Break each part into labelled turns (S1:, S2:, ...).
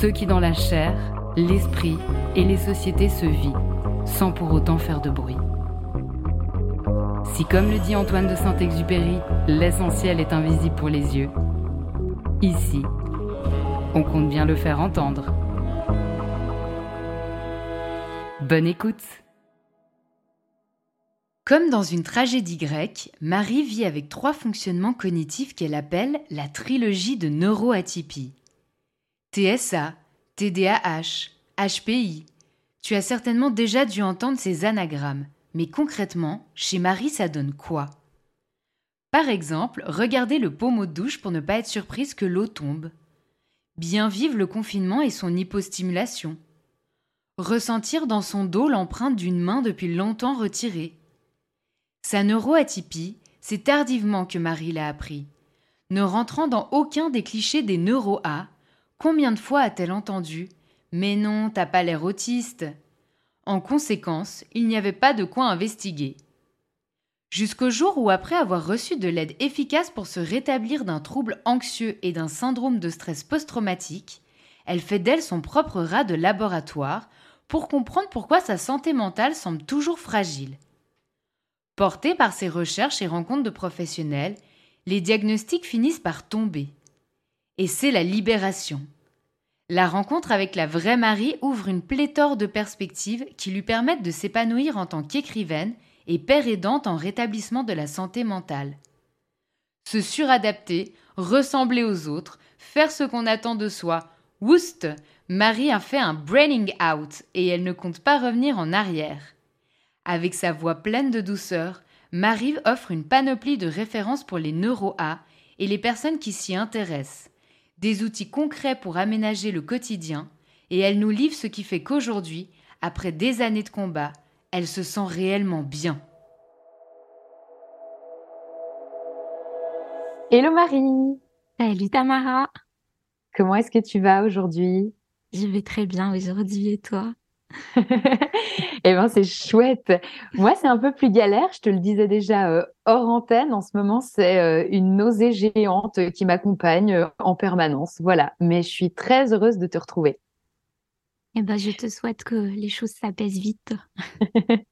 S1: Ceux qui dans la chair, l'esprit et les sociétés se vivent, sans pour autant faire de bruit. Si comme le dit Antoine de Saint-Exupéry, l'essentiel est invisible pour les yeux, ici, on compte bien le faire entendre. Bonne écoute comme dans une tragédie grecque, Marie vit avec trois fonctionnements cognitifs qu'elle appelle la trilogie de neuroatypie. TSA, TDAH, HPI. Tu as certainement déjà dû entendre ces anagrammes, mais concrètement, chez Marie, ça donne quoi? Par exemple, regardez le pommeau de douche pour ne pas être surprise que l'eau tombe. Bien vivre le confinement et son hypostimulation. Ressentir dans son dos l'empreinte d'une main depuis longtemps retirée sa neuroatypie, c'est tardivement que Marie l'a appris. Ne rentrant dans aucun des clichés des neuro-A, combien de fois a-t-elle entendu Mais non, t'as pas l'air autiste? En conséquence, il n'y avait pas de quoi investiguer. Jusqu'au jour où, après avoir reçu de l'aide efficace pour se rétablir d'un trouble anxieux et d'un syndrome de stress post-traumatique, elle fait d'elle son propre rat de laboratoire pour comprendre pourquoi sa santé mentale semble toujours fragile. Portés par ces recherches et rencontres de professionnels, les diagnostics finissent par tomber. Et c'est la libération. La rencontre avec la vraie Marie ouvre une pléthore de perspectives qui lui permettent de s'épanouir en tant qu'écrivaine et père aidante en rétablissement de la santé mentale. Se suradapter, ressembler aux autres, faire ce qu'on attend de soi. Woust Marie a fait un braining out et elle ne compte pas revenir en arrière. Avec sa voix pleine de douceur, Marie offre une panoplie de références pour les neuro-A et les personnes qui s'y intéressent, des outils concrets pour aménager le quotidien, et elle nous livre ce qui fait qu'aujourd'hui, après des années de combat, elle se sent réellement bien.
S2: Hello Marie.
S3: Salut Tamara.
S2: Comment est-ce que tu vas aujourd'hui?
S3: Je vais très bien aujourd'hui et toi?
S2: eh ben, c'est chouette. Moi, c'est un peu plus galère. Je te le disais déjà euh, hors antenne. En ce moment, c'est euh, une nausée géante qui m'accompagne euh, en permanence. Voilà. Mais je suis très heureuse de te retrouver.
S3: Eh ben, je te souhaite que les choses s'apaisent vite.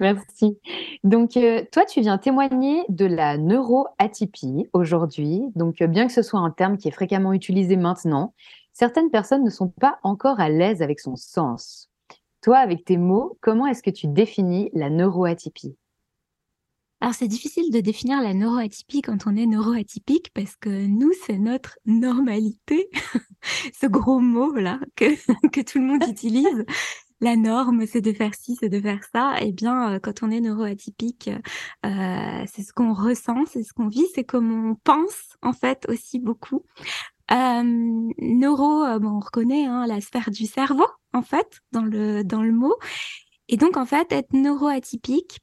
S2: Merci. Donc, toi, tu viens témoigner de la neuroatypie aujourd'hui. Donc, bien que ce soit un terme qui est fréquemment utilisé maintenant, certaines personnes ne sont pas encore à l'aise avec son sens. Toi, avec tes mots, comment est-ce que tu définis la neuroatypie?
S3: Alors c'est difficile de définir la neuroatypie quand on est neuroatypique parce que nous, c'est notre normalité, ce gros mot là que, que tout le monde utilise. La norme, c'est de faire ci, c'est de faire ça. Eh bien, euh, quand on est neuroatypique, euh, c'est ce qu'on ressent, c'est ce qu'on vit, c'est comme on pense en fait aussi beaucoup. Euh, neuro, euh, bon, on reconnaît hein, la sphère du cerveau, en fait, dans le, dans le mot. Et donc, en fait, être neuroatypique,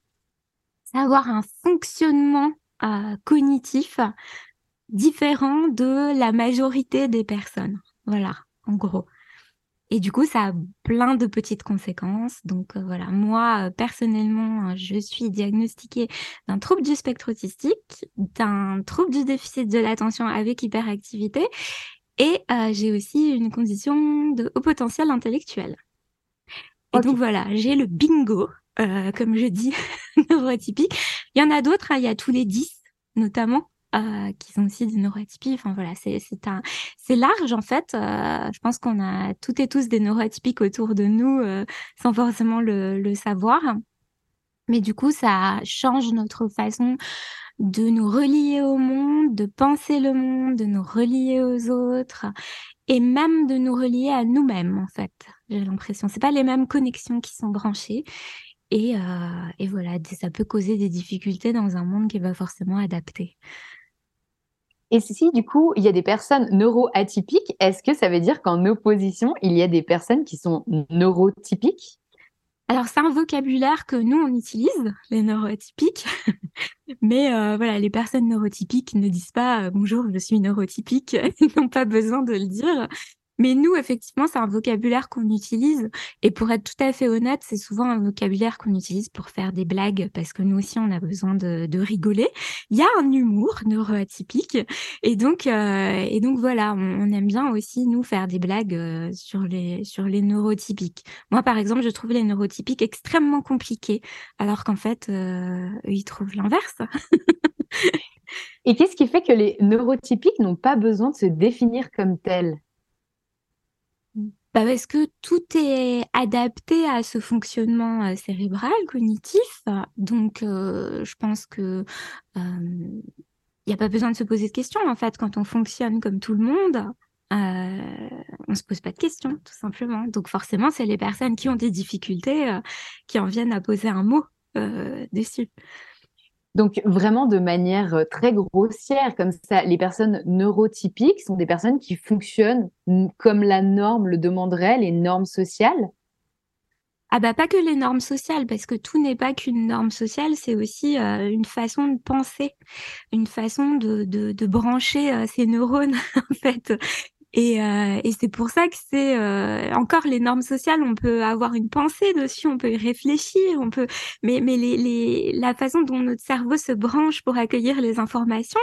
S3: c'est avoir un fonctionnement euh, cognitif différent de la majorité des personnes. Voilà, en gros. Et du coup, ça a plein de petites conséquences. Donc voilà, moi personnellement, je suis diagnostiquée d'un trouble du spectre autistique, d'un trouble du déficit de l'attention avec hyperactivité, et j'ai aussi une condition de haut potentiel intellectuel. Et donc voilà, j'ai le bingo, euh, comme je dis, neuroatypique. Il y en a d'autres, hein, il y a tous les 10 notamment. Qui sont aussi des neuroatypiques. Enfin voilà, c'est large en fait. Euh, je pense qu'on a toutes et tous des neuroatypiques autour de nous euh, sans forcément le, savoir. Mais du coup, ça change notre façon de nous relier au monde, de penser le monde, de nous relier aux autres et même de nous relier à nous-mêmes en fait. J'ai l'impression, c'est pas les mêmes connexions qui sont branchées et, euh, voilà, ça peut causer des difficultés dans un monde qui va forcément adapté.
S2: Et si du coup il y a des personnes neuroatypiques, est-ce que ça veut dire qu'en opposition il y a des personnes qui sont neurotypiques?
S3: Alors, c'est un vocabulaire que nous, on utilise, les neurotypiques. Mais euh, voilà, les personnes neurotypiques ne disent pas euh, bonjour, je suis neurotypique. Ils n'ont pas besoin de le dire. Mais nous, effectivement, c'est un vocabulaire qu'on utilise. Et pour être tout à fait honnête, c'est souvent un vocabulaire qu'on utilise pour faire des blagues parce que nous aussi, on a besoin de, de rigoler. Il y a un humour neuroatypique. Et donc, euh, et donc voilà, on, aime bien aussi, nous, faire des blagues euh, sur, les, sur les neurotypiques. Moi, par exemple, je trouve les neurotypiques extrêmement compliqués, alors qu'en fait, euh, ils trouvent l'inverse.
S2: Et qu'est-ce qui fait que les neurotypiques n'ont pas besoin de se définir comme tels?
S3: Bah parce que tout est adapté à ce fonctionnement euh, cérébral, cognitif. Donc, euh, je pense que il n'y a pas besoin de se poser de questions. En fait, quand on fonctionne comme tout le monde, euh, on se pose pas de questions, tout simplement. Donc, forcément, c'est les personnes qui ont des difficultés qui en viennent à poser un mot dessus.
S2: Donc vraiment de manière euh, très grossière, comme ça, les personnes neurotypiques sont des personnes qui fonctionnent comme la norme le demanderait, les normes sociales.
S3: Ah bah pas que les normes sociales, parce que tout n'est pas qu'une norme sociale, c'est aussi euh, une façon de penser, une façon de, brancher euh, ces neurones en fait. Et, euh, et c'est pour ça que c'est euh, encore les normes sociales. On peut avoir une pensée dessus, on peut y réfléchir, on peut, mais la façon dont notre cerveau se branche pour accueillir les informations,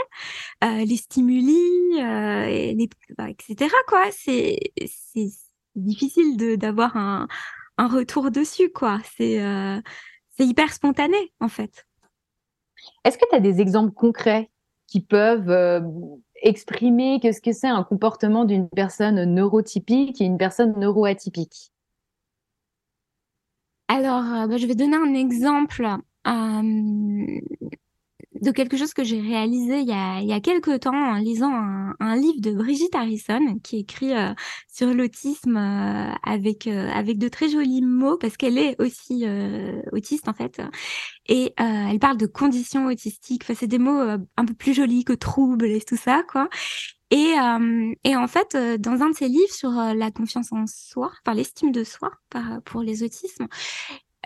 S3: euh, les stimuli, et les, bah, etc. Quoi, c'est difficile d'avoir un retour dessus. Quoi, c'est hyper spontané en fait.
S2: Est-ce que tu as des exemples concrets qui peuvent exprimer qu'est-ce que c'est un comportement d'une personne neurotypique et une personne neuroatypique.
S3: Alors, euh, bah, je vais donner un exemple. Euh, de quelque chose que j'ai réalisé il y a, il y a quelques temps en lisant un, livre de Brigitte Harrison qui écrit euh, sur l'autisme avec avec de très jolis mots parce qu'elle est aussi autiste en fait et euh, elle parle de conditions autistiques. Enfin, c'est des mots euh, un peu plus jolis que troubles et tout ça, quoi. Et, euh, et en fait, dans un de ses livres sur la confiance en soi, enfin l'estime de soi pour les autismes,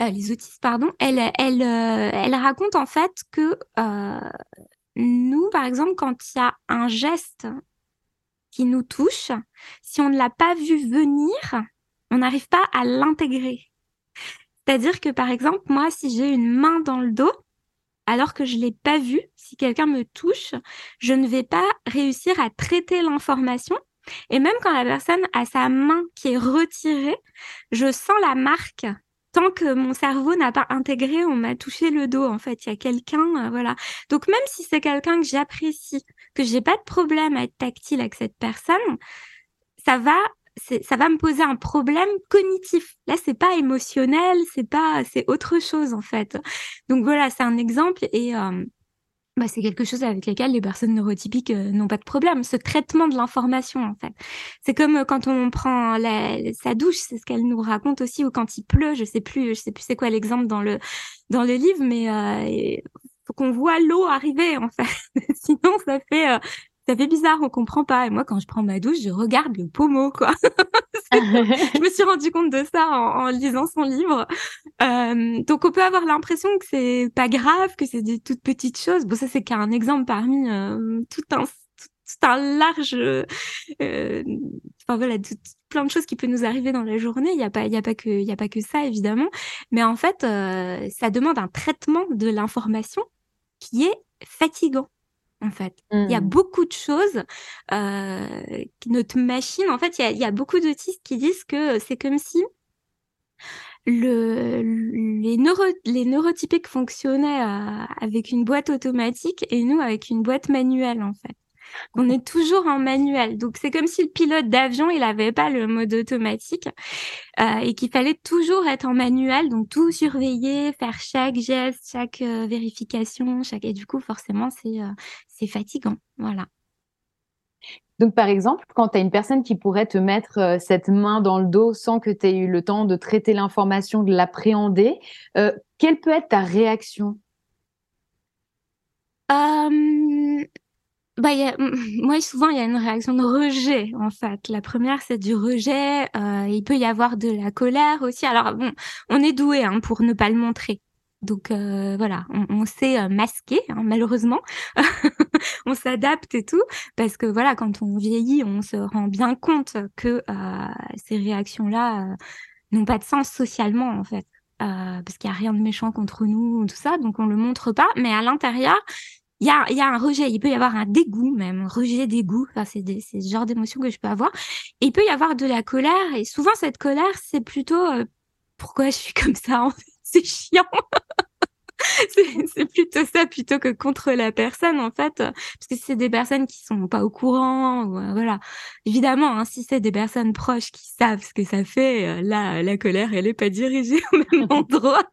S3: les autistes, pardon, elle, elle, raconte en fait que nous, par exemple, quand il y a un geste qui nous touche, si on ne l'a pas vu venir, on n'arrive pas à l'intégrer. C'est-à-dire que par exemple, moi, si j'ai une main dans le dos, alors que je l'ai pas vue, si quelqu'un me touche, je ne vais pas réussir à traiter l'information. Et même quand la personne a sa main qui est retirée, je sens la marque tant que mon cerveau n'a pas intégré, on m'a touché le dos. En fait, il y a quelqu'un, euh, voilà. Donc même si c'est quelqu'un que j'apprécie, que j'ai pas de problème à être tactile avec cette personne, ça va ça va me poser un problème cognitif. Là, c'est pas émotionnel, c'est pas, c'est autre chose en fait. Donc voilà, c'est un exemple et euh, bah, c'est quelque chose avec lequel les personnes neurotypiques euh, n'ont pas de problème. Ce traitement de l'information en fait, c'est comme euh, quand on prend la, sa douche, c'est ce qu'elle nous raconte aussi, ou quand il pleut. Je sais plus, je sais plus c'est quoi l'exemple dans le dans le livre, mais euh, faut qu'on voit l'eau arriver en fait. Sinon, ça fait ça fait bizarre, on comprend pas. Et moi, quand je prends ma douche, je regarde le pommeau, quoi. je me suis rendu compte de ça en, lisant son livre. Euh, donc, on peut avoir l'impression que c'est pas grave, que c'est des toutes petites choses. Bon, ça, c'est qu'un exemple parmi euh, tout un large, euh, enfin voilà, plein de choses qui peuvent nous arriver dans la journée. Il n'y a pas, il a pas que, il a pas que ça évidemment, mais en fait, ça demande un traitement de l'information qui est fatigant en fait. Il y a mmh. beaucoup de choses. Euh, notre machine, en fait, il y a, il y a beaucoup d'autistes qui disent que c'est comme si le, les, neuro, les neurotypiques fonctionnaient euh, avec une boîte automatique et nous avec une boîte manuelle, en fait. On est toujours en manuel. Donc, c'est comme si le pilote d'avion, il n'avait pas le mode automatique euh, et qu'il fallait toujours être en manuel. Donc, tout surveiller, faire chaque geste, chaque euh, vérification. Chaque... Et du coup, forcément, c'est euh, c'est fatigant. Voilà.
S2: Donc, par exemple, quand tu as une personne qui pourrait te mettre cette main dans le dos sans que tu aies eu le temps de traiter l'information, de l'appréhender, quelle peut être ta réaction?
S3: Bah, y a, moi, souvent, il y a une réaction de rejet, en fait. La première, c'est du rejet. Euh, il peut y avoir de la colère aussi. Alors, bon, on est doué hein, pour ne pas le montrer. Donc euh, voilà, on, on sait euh, masquer, hein, malheureusement. on s'adapte et tout, parce que voilà, quand on vieillit, on se rend bien compte que euh, ces réactions-là euh, n'ont pas de sens socialement, en fait. parce qu'il n'y a rien de méchant contre nous, tout ça, donc on le montre pas. Mais à l'intérieur, il y a, y a un rejet, il peut y avoir un dégoût même, rejet, dégoût, enfin, c'est ce genre d'émotion que je peux avoir. Et il peut y avoir de la colère, et souvent cette colère, c'est plutôt euh, pourquoi je suis comme ça, en fait, c'est chiant. c'est plutôt ça plutôt que contre la personne en fait. Parce que c'est des personnes qui sont pas au courant ou, euh, voilà. Évidemment hein, si c'est des personnes proches qui savent ce que ça fait euh, là la colère elle est pas dirigée au même endroit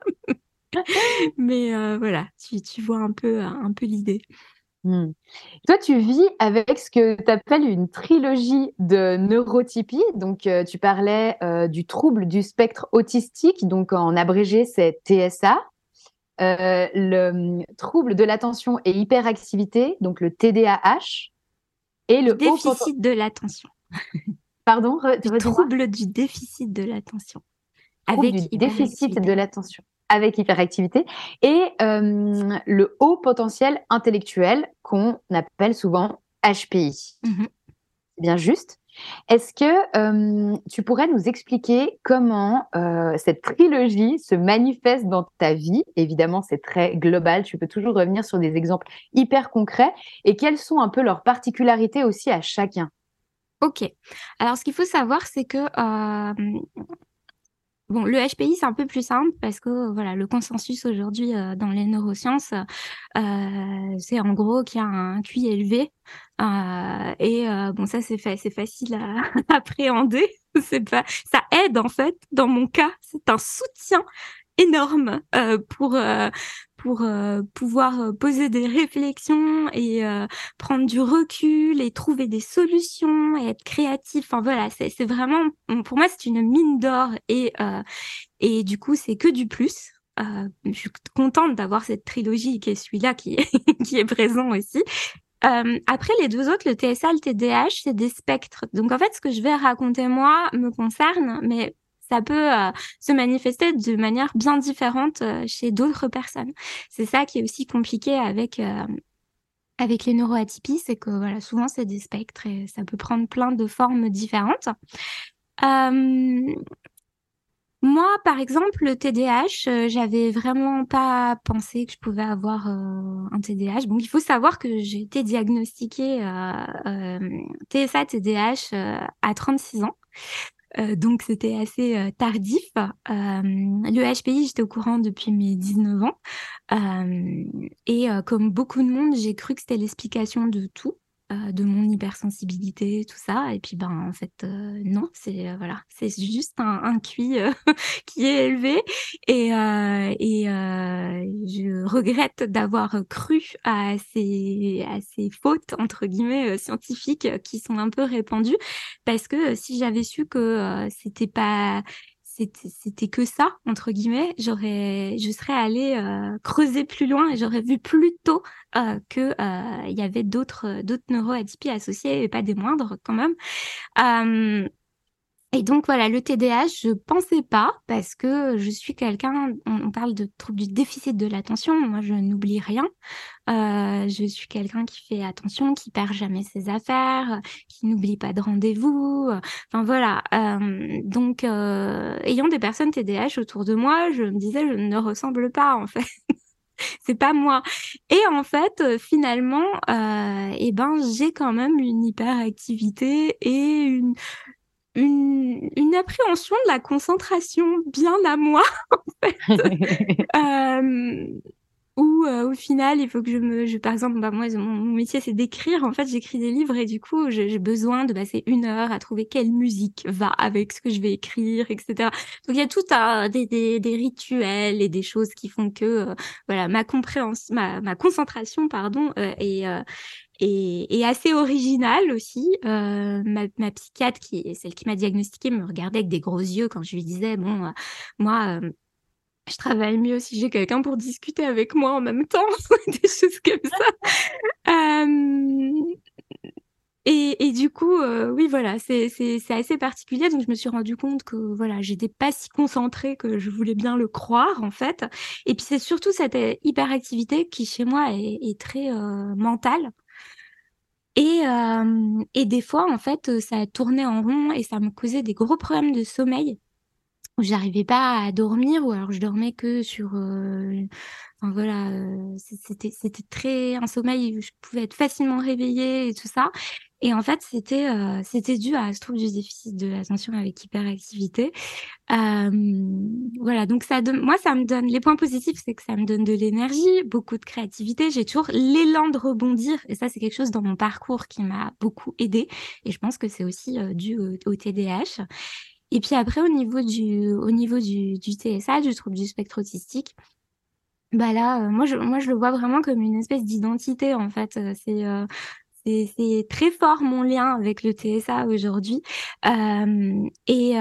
S3: Mais euh, voilà, tu, tu, vois un peu, un peu l'idée.
S2: Mmh. Toi, tu vis avec ce que tu appelles une trilogie de neurotypie. Donc, euh, tu parlais euh, du trouble du spectre autistique, donc en abrégé, c'est TSA. le trouble de l'attention et hyperactivité, donc le TDAH.
S3: Et le déficit de l'attention.
S2: Pardon
S3: Le trouble du déficit de l'attention.
S2: Avec du déficit de l'attention avec hyperactivité, et euh, le haut potentiel intellectuel qu'on appelle souvent HPI. Mm-hmm. Bien juste. Est-ce que euh, tu pourrais nous expliquer comment euh, cette trilogie se manifeste dans ta vie? Évidemment, c'est très global, tu peux toujours revenir sur des exemples hyper concrets. Et quelles sont un peu leurs particularités aussi à chacun?
S3: Ok. Alors, ce qu'il faut savoir, c'est que Bon, le HPI, c'est un peu plus simple parce que voilà, le consensus aujourd'hui euh, dans les neurosciences, euh, c'est en gros qu'il y a un QI élevé. Euh, et bon, ça, c'est facile à appréhender. Pas, ça aide en fait. Dans mon cas, c'est un soutien énorme pour pour euh, pouvoir poser des réflexions et prendre du recul et trouver des solutions et être créatif. Enfin voilà, c'est vraiment pour moi c'est une mine d'or et et du coup c'est que du plus. je suis contente d'avoir cette trilogie qui est celui-là qui est, qui est présent aussi. Euh, après, les deux autres, le TSA, le TDAH, c'est des spectres. Donc, en fait, ce que je vais raconter moi me concerne, mais ça peut euh, se manifester de manière bien différente euh, chez d'autres personnes. C'est ça qui est aussi compliqué avec euh, avec les neuroatypies, c'est que voilà, souvent c'est des spectres et ça peut prendre plein de formes différentes. Moi, par exemple, le TDAH, j'avais vraiment pas pensé que je pouvais avoir un TDAH. Donc, il faut savoir que j'ai été diagnostiquée TSA TDAH à 36 ans. Euh, donc c'était assez euh, tardif. Euh, le HPI, j'étais au courant depuis mes 19 ans. et comme beaucoup de monde, j'ai cru que c'était l'explication de tout. Euh, de mon hypersensibilité, tout ça. Et puis, ben, en fait, euh, non, c'est euh, voilà, c'est juste un, un QI qui est élevé. Et, et je regrette d'avoir cru à ces, à ces fautes, entre guillemets, scientifiques qui sont un peu répandues. Parce que si j'avais su que c'était pas c'était que ça entre guillemets. J'aurais je serais allée euh, creuser plus loin et j'aurais vu plus tôt euh, que euh, y avait d'autres d'autres neuroatypies associées et pas des moindres quand même Et donc voilà, le TDAH, je pensais pas parce que je suis quelqu'un, on, parle de trouble du déficit de l'attention, moi je n'oublie rien. Euh, je suis quelqu'un qui fait attention, qui perd jamais ses affaires, qui n'oublie pas de rendez-vous. Enfin voilà. Euh, donc euh, ayant des personnes TDAH autour de moi, je me disais je ne ressemble pas en fait. c'est pas moi. Et en fait, finalement, euh, eh ben, j'ai quand même une hyperactivité et une, une, appréhension de la concentration bien à moi, en fait. euh, où euh, au final, il faut que je me, je, par exemple, bah, moi, mon, métier c'est d'écrire. En fait, j'écris des livres et du coup, j'ai besoin de passer une heure à trouver quelle musique va avec ce que je vais écrire, etc. Donc il y a tout un, des, des, des, rituels et des choses qui font que, euh, voilà, ma compréhension, ma, ma concentration, pardon, est, et, et, assez originale aussi. Euh, ma, ma, psychiatre, qui est celle qui m'a diagnostiqué, me regardait avec des gros yeux quand je lui disais bon, euh, moi, euh, je travaille mieux si j'ai quelqu'un pour discuter avec moi en même temps, des choses comme ça. Et, et, du coup, oui, voilà, c'est assez particulier. Donc, je me suis rendu compte que voilà, j'étais pas si concentrée que je voulais bien le croire, en fait. Et puis, c'est surtout cette hyperactivité qui, chez moi, est, est très mentale. Et, euh, et des fois, en fait, ça tournait en rond et ça me causait des gros problèmes de sommeil. Où j'arrivais pas à dormir ou alors je dormais que sur euh, enfin voilà euh, c'était c'était très un sommeil où je pouvais être facilement réveillée et tout ça et en fait, c'était euh, c'était dû à ce trouble du déficit de l'attention avec hyperactivité. Euh, voilà, donc ça donne, moi, ça me donne les points positifs, c'est que ça me donne de l'énergie, beaucoup de créativité. J'ai toujours l'élan de rebondir, et ça, c'est quelque chose dans mon parcours qui m'a beaucoup aidé. Et je pense que c'est aussi euh, dû au, au, TDAH. Et puis après, au niveau du au niveau du, du TSA, du trouble du spectre autistique. Bah là, euh, moi je moi je le vois vraiment comme une espèce d'identité en fait. Euh, c'est très fort mon lien avec le TSA aujourd'hui. Et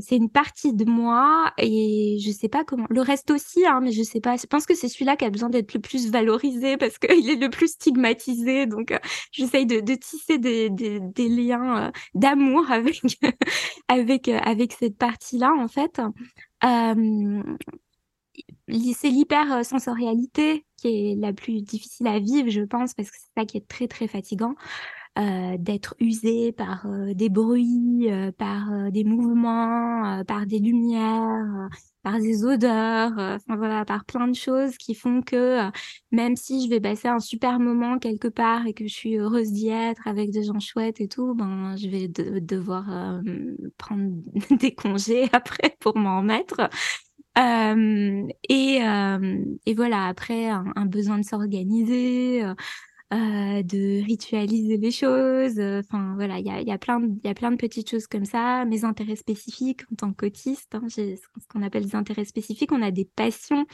S3: c'est une partie de moi et je sais pas comment. Le reste aussi, hein, mais je sais pas. Je pense que c'est celui-là qui a besoin d'être le plus valorisé parce qu'il est le plus stigmatisé. Donc, j'essaye de, tisser des, liens d'amour avec, avec, cette partie-là, en fait. C'est l'hypersensorialité qui est la plus difficile à vivre, je pense, parce que c'est ça qui est très très fatigant. Euh, d'être usé par euh, des bruits, euh, par des mouvements, par des lumières, par des odeurs, voilà, par plein de choses qui font que même si je vais passer un super moment quelque part et que je suis heureuse d'y être avec des gens chouettes et tout, ben je vais devoir prendre des congés après pour m'en remettre. Euh, et, euh, et, voilà, après, un, besoin de s'organiser, euh, de ritualiser les choses. Enfin, voilà, il y a, plein de, petites choses comme ça. Mes intérêts spécifiques en tant qu'autiste, hein, j'ai ce qu'on appelle des intérêts spécifiques. On a des passions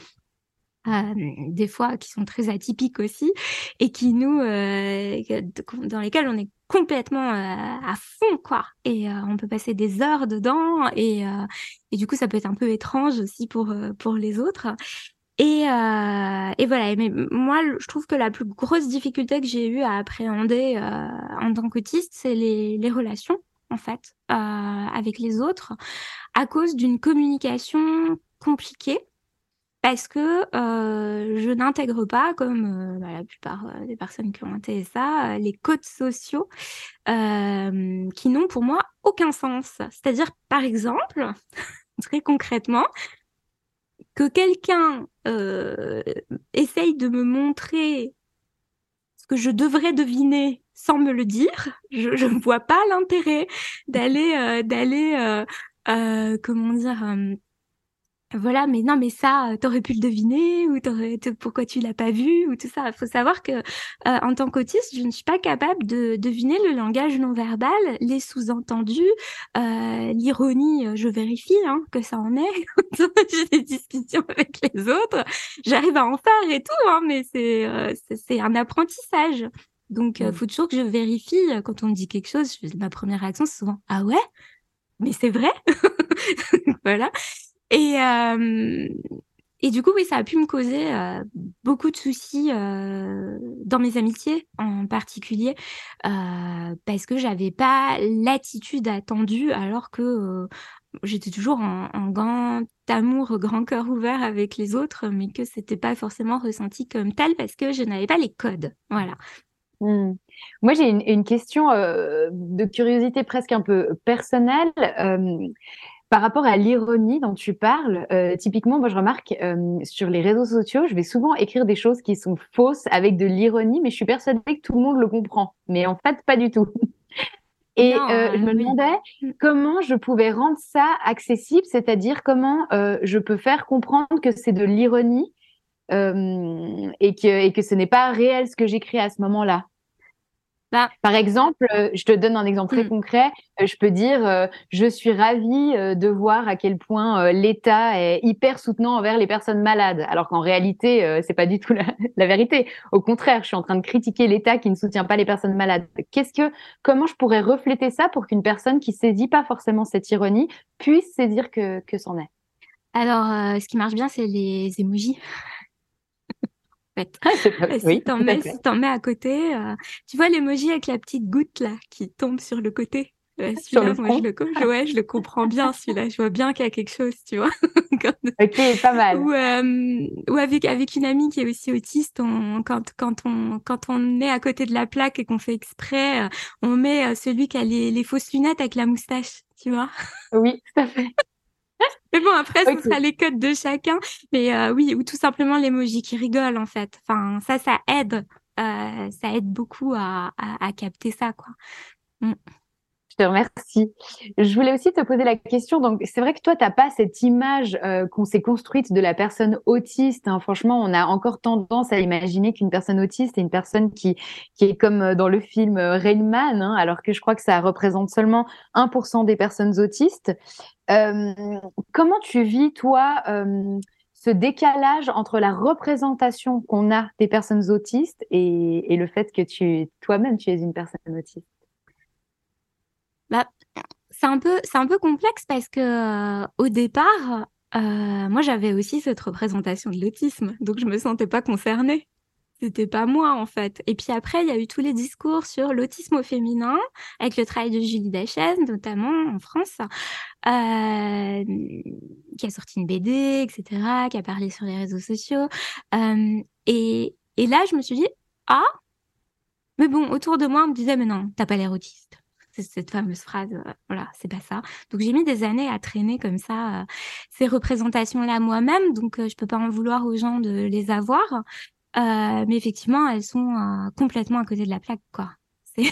S3: des fois qui sont très atypiques aussi et qui nous dans lesquels on est complètement euh, à fond quoi. Et euh, on peut passer des heures dedans et, euh, et du coup ça peut être un peu étrange aussi pour pour les autres. Et, et voilà. Mais moi je trouve que la plus grosse difficulté que j'ai eu à appréhender en tant qu'autiste c'est les, les relations en fait avec les autres à cause d'une communication compliquée parce que euh, je n'intègre pas, comme euh, bah, la plupart euh, des personnes qui ont un TSA, les codes sociaux qui n'ont pour moi aucun sens. C'est-à-dire, par exemple, très concrètement, que quelqu'un essaye de me montrer ce que je devrais deviner sans me le dire, je ne vois pas l'intérêt d'aller, d'aller, comment dire voilà, mais non, mais ça, euh, t'aurais pu le deviner ou t'aurais, pourquoi tu l'as pas vu ou tout ça. Il faut savoir que euh, en tant qu'autiste, je ne suis pas capable de deviner le langage non verbal, les sous-entendus, euh, l'ironie. Je vérifie hein, que ça en est. J'ai des discussions avec les autres, j'arrive à en faire et tout, hein, mais c'est c'est un apprentissage. Donc, il faut toujours que je vérifie quand on me dit quelque chose. ma première réaction, c'est souvent ah ouais, mais c'est vrai? voilà. Et, euh, et du coup, oui, ça a pu me causer euh, beaucoup de soucis euh, dans mes amitiés en particulier, parce que j'avais pas l'attitude attendue, alors que j'étais toujours en, grand amour, grand cœur ouvert avec les autres, mais que c'était pas forcément ressenti comme tel parce que je n'avais pas les codes. Voilà.
S2: Mmh. Moi, j'ai une, question de curiosité presque un peu personnelle. Par rapport à l'ironie dont tu parles, euh, typiquement, moi je remarque euh, sur les réseaux sociaux, je vais souvent écrire des choses qui sont fausses avec de l'ironie, mais je suis persuadée que tout le monde le comprend. Mais en fait, pas du tout. Et euh, je me demandais mm. comment je pouvais rendre ça accessible, c'est-à-dire comment je peux faire comprendre que c'est de l'ironie et, que, et que ce n'est pas réel ce que j'écris à ce moment-là. Bah, Par exemple, euh, je te donne un exemple très mm. concret. Euh, je peux dire, euh, je suis ravie de voir à quel point l'État est hyper soutenant envers les personnes malades, alors qu'en réalité, c'est pas du tout la, la, vérité. Au contraire, je suis en train de critiquer l'État qui ne soutient pas les personnes malades. Qu'est-ce que, comment je pourrais refléter ça pour qu'une personne qui saisit pas forcément cette ironie puisse saisir que, que c'en est?
S3: Alors, ce qui marche bien, c'est les émojis fait. Ah, si t'en mets, mets, à côté, euh, tu vois l'emoji avec la petite goutte là qui tombe sur le côté? Euh, celui-là, moi, je le, ouais, je le comprends bien, celui-là. Je vois bien qu'il y a quelque chose, tu vois?
S2: ok, pas mal.
S3: Ou, euh, ou avec, avec une amie qui est aussi autiste, on, quand, quand, on, quand on est à côté de la plaque et qu'on fait exprès, on met celui qui a les, les fausses lunettes avec la moustache, tu vois?
S2: Oui, tout à fait.
S3: Mais bon, après, ce sera les codes de chacun. Mais euh, oui, ou tout simplement l'emoji qui rigole, en fait. Enfin, ça, ça aide. Euh, ça aide beaucoup à, à, capter ça, quoi. Mm.
S2: Je te remercie. Je voulais aussi te poser la question. Donc, c'est vrai que toi, tu n'as pas cette image euh, qu'on s'est construite de la personne autiste. Hein. Franchement, on a encore tendance à imaginer qu'une personne autiste est une personne qui, qui est comme euh, dans le film euh, Rain Man, hein, alors que je crois que ça représente seulement 1% des personnes autistes. comment tu vis, toi, ce décalage entre la représentation qu'on a des personnes autistes et, et le fait que tu toi-même, tu es une personne autiste?
S3: Bah, c'est un peu, c'est un peu complexe parce que euh, au départ, euh, moi j'avais aussi cette représentation de l'autisme, donc je me sentais pas concernée. C'était pas moi en fait. Et puis après, il y a eu tous les discours sur l'autisme au féminin, avec le travail de Julie Dachaise, notamment en France, euh, qui a sorti une BD, etc., qui a parlé sur les réseaux sociaux. et, et là, je me suis dit, ah, mais bon, autour de moi, on me disait, mais non, t'as pas l'air autiste cette fameuse phrase, euh, voilà, c'est pas ça. Donc j'ai mis des années à traîner comme ça euh, ces représentations-là moi-même, donc euh, je peux pas en vouloir aux gens de les avoir, mais effectivement elles sont complètement à côté de la plaque, quoi. C'est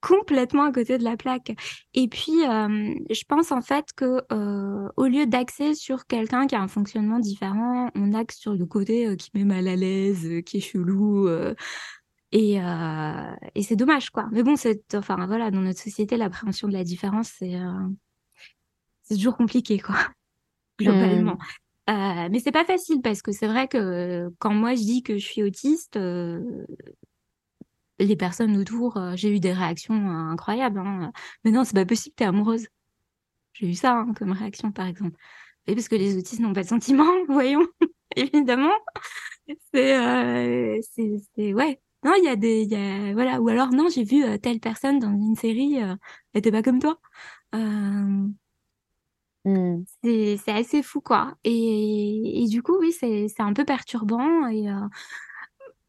S3: complètement à côté de la plaque. Et puis je pense en fait que au lieu d'axer sur quelqu'un qui a un fonctionnement différent, on axe sur le côté qui met mal à l'aise, qui est chelou. Et, euh, et c'est dommage, quoi. Mais bon, c'est, enfin, voilà, dans notre société, l'appréhension de la différence, c'est, euh, c'est toujours compliqué, quoi, globalement. Mmh. Euh, mais c'est pas facile parce que c'est vrai que quand moi je dis que je suis autiste, euh, les personnes autour, j'ai eu des réactions incroyables. Hein. Mais non, c'est pas possible, t'es amoureuse. J'ai eu ça hein, comme réaction, par exemple. Et parce que les autistes n'ont pas de sentiments, voyons, évidemment. C'est, c'est, c'est, ouais, non, il y a des, y a, voilà, ou alors non, j'ai vu euh, telle personne dans une série, euh, elle était pas comme toi. Euh, mmh. c'est, assez fou, quoi. Et, et du coup, oui, c'est, c'est un peu perturbant. Et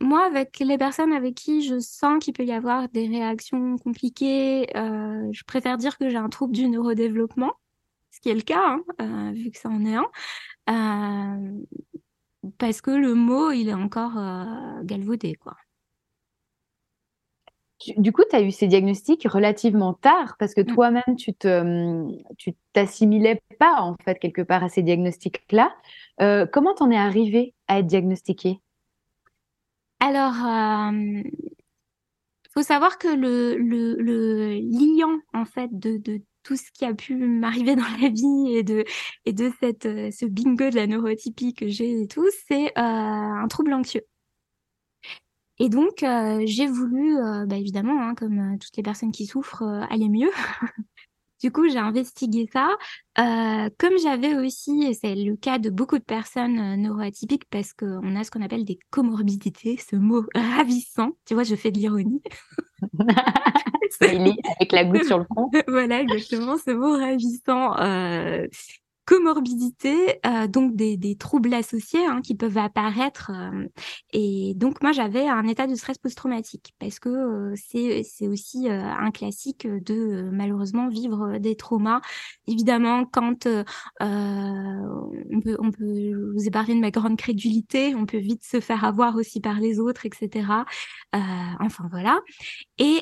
S3: moi, avec les personnes avec qui je sens qu'il peut y avoir des réactions compliquées, je préfère dire que j'ai un trouble du neurodéveloppement, ce qui est le cas, hein, vu que ça en est un. parce que le mot, il est encore galvaudé, quoi.
S2: Du coup, tu as eu ces diagnostics relativement tard parce que mmh. toi-même, tu te, tu t'assimilais pas en fait quelque part à ces diagnostics-là. Euh, comment t'en es arrivé à être diagnostiqué
S3: Alors, il faut savoir que le, le, le liant en fait de, de tout ce qui a pu m'arriver dans la vie et de, et de cette, ce bingo de la neurotypie que j'ai et tout, c'est un trouble anxieux. Et donc, euh, j'ai voulu, euh, bah, évidemment, hein, comme euh, toutes les personnes qui souffrent, aller mieux. Du coup, j'ai investigué ça. Comme j'avais aussi, et c'est le cas de beaucoup de personnes neuroatypiques, parce qu'on a ce qu'on appelle des comorbidités, ce mot ravissant. Tu vois, je fais de l'ironie.
S2: avec la goutte sur le front.
S3: voilà, exactement, ce mot ravissant. Euh, comorbidité, euh, donc des, troubles associés hein, qui peuvent apparaître. Euh, et donc moi j'avais un état de stress post-traumatique parce que euh, c'est c'est aussi euh, un classique de malheureusement vivre des traumas. Évidemment quand on peut on peut vous épargner de ma grande crédulité, on peut vite se faire avoir aussi par les autres, etc. enfin voilà. Et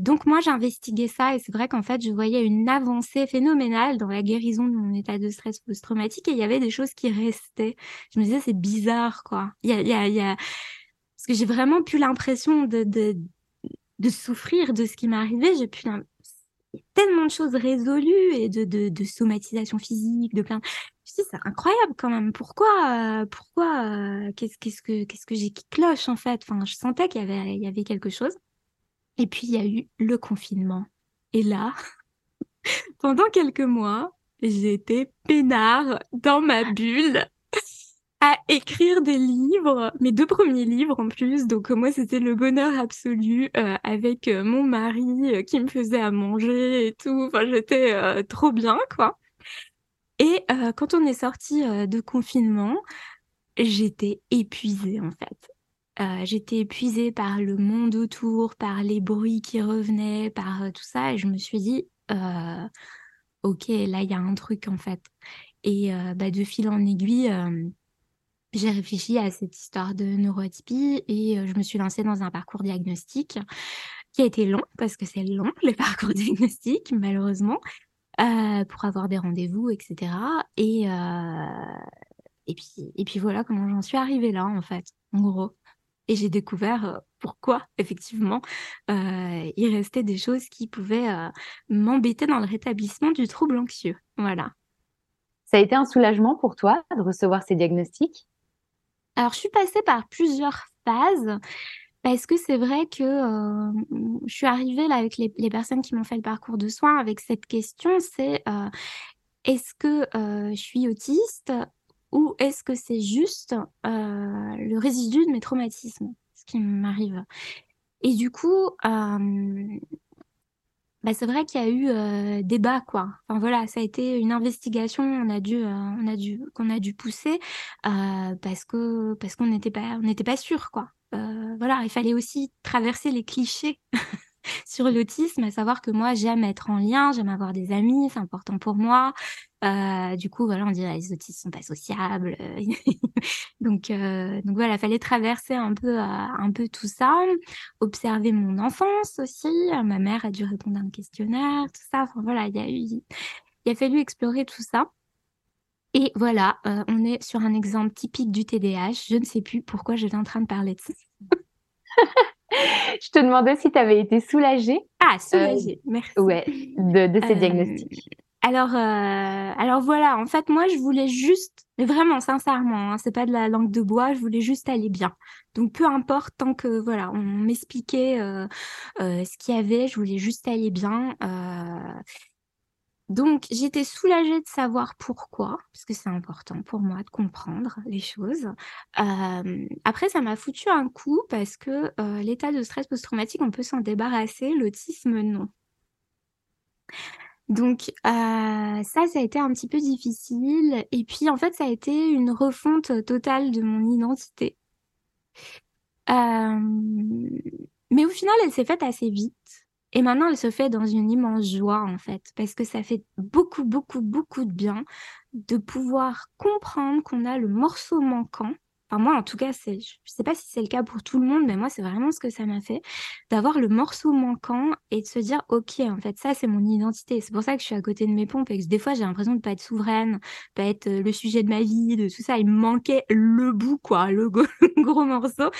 S3: donc moi j'ai investigué ça et c'est vrai qu'en fait je voyais une avancée phénoménale dans la guérison de mon état de de stress post-traumatique et il y avait des choses qui restaient. Je me disais, c'est bizarre, quoi. Il y a, il y a, Parce que j'ai vraiment plus l'impression de, de, souffrir de ce qui m'est arrivé. J'ai plus tellement de choses résolues et de, de, somatisation physique, de plein. Je dis, c'est incroyable quand même. Pourquoi, euh, pourquoi, euh, qu'est-ce, qu'est-ce que, qu'est-ce que j'ai qui cloche en fait? Enfin, je sentais qu'il y avait, il y avait quelque chose. Et puis il y a eu le confinement. Et là, pendant quelques mois, j'étais peinard dans ma bulle à écrire des livres, mes deux premiers livres en plus. Donc moi, c'était le bonheur absolu euh, avec euh, mon mari euh, qui me faisait à manger et tout. Enfin, j'étais trop bien, quoi. Et quand on est sorti de confinement, j'étais épuisée en fait. j'étais épuisée par le monde autour, par les bruits qui revenaient, par tout ça, et je me suis dit, ok, là, il y a un truc en fait. Et euh, bah, de fil en aiguille, euh, j'ai réfléchi à cette histoire de neuroatypie et euh, je me suis lancée dans un parcours diagnostique qui a été long, parce que c'est long, les parcours diagnostiques, malheureusement, pour avoir des rendez-vous, etc. Et, et, puis, et puis voilà comment j'en suis arrivée là, en fait, en gros. Et j'ai découvert pourquoi, effectivement, euh, il restait des choses qui pouvaient euh, m'embêter dans le rétablissement du trouble anxieux. Voilà.
S2: Ça a été un soulagement pour toi de recevoir ces diagnostics?
S3: Alors, je suis passée par plusieurs phases parce que c'est vrai que euh, je suis arrivée là avec les, les personnes qui m'ont fait le parcours de soins avec cette question, c'est est-ce que je suis autiste ou est-ce que c'est juste le résidu de mes traumatismes? Qui m'arrive. Et du coup, euh, bah, c'est vrai qu'il y a eu euh, débat, quoi. Enfin voilà, ça a été une investigation, on a dû, euh, on a dû, qu'on a dû pousser euh, parce que parce qu'on n'était pas, on n'était pas sûr, quoi. voilà, il fallait aussi traverser les clichés sur l'autisme, à savoir que moi j'aime être en lien, j'aime avoir des amis, c'est important pour moi. Euh, du coup, voilà, on dirait les autistes sont pas sociables. donc, euh, donc voilà, fallait traverser un peu, euh, un peu tout ça, observer mon enfance aussi. Ma mère a dû répondre à un questionnaire, tout ça. Enfin voilà, il a il a fallu explorer tout ça. Et voilà, euh, on est sur un exemple typique du TDAH. Je ne sais plus pourquoi j'étais en train de parler de ça.
S2: je te demandais si tu avais été soulagée.
S3: Ah, soulagée, merci.
S2: Ouais, de, de ces diagnostics.
S3: Alors, euh, alors voilà, en fait, moi, je voulais juste, mais vraiment, sincèrement, hein, c'est pas de la langue de bois, je voulais juste aller bien. Donc, peu importe, tant que, voilà, on m'expliquait euh, euh, ce qu'il y avait, je voulais juste aller bien. Donc, j'étais soulagée de savoir pourquoi, parce que c'est important pour moi de comprendre les choses. après, ça m'a foutu un coup parce que l'état de stress post-traumatique, on peut s'en débarrasser, l'autisme, non. Donc ça, ça a été un petit peu difficile. Et puis en fait, ça a été une refonte totale de mon identité. Mais au final, elle s'est faite assez vite. Et maintenant, elle se fait dans une immense joie, en fait, parce que ça fait beaucoup, beaucoup, beaucoup de bien de pouvoir comprendre qu'on a le morceau manquant Enfin, moi, en tout cas, je sais pas si c'est le cas pour tout le monde, mais moi, c'est vraiment ce que ça m'a fait, d'avoir le morceau manquant et de se dire, OK, en fait, ça, c'est mon identité. C'est pour ça que je suis à côté de mes pompes et que des fois, j'ai l'impression de pas être souveraine, pas être euh, le sujet de ma vie, de tout ça. Il me manquait le bout, quoi, le gros, morceau.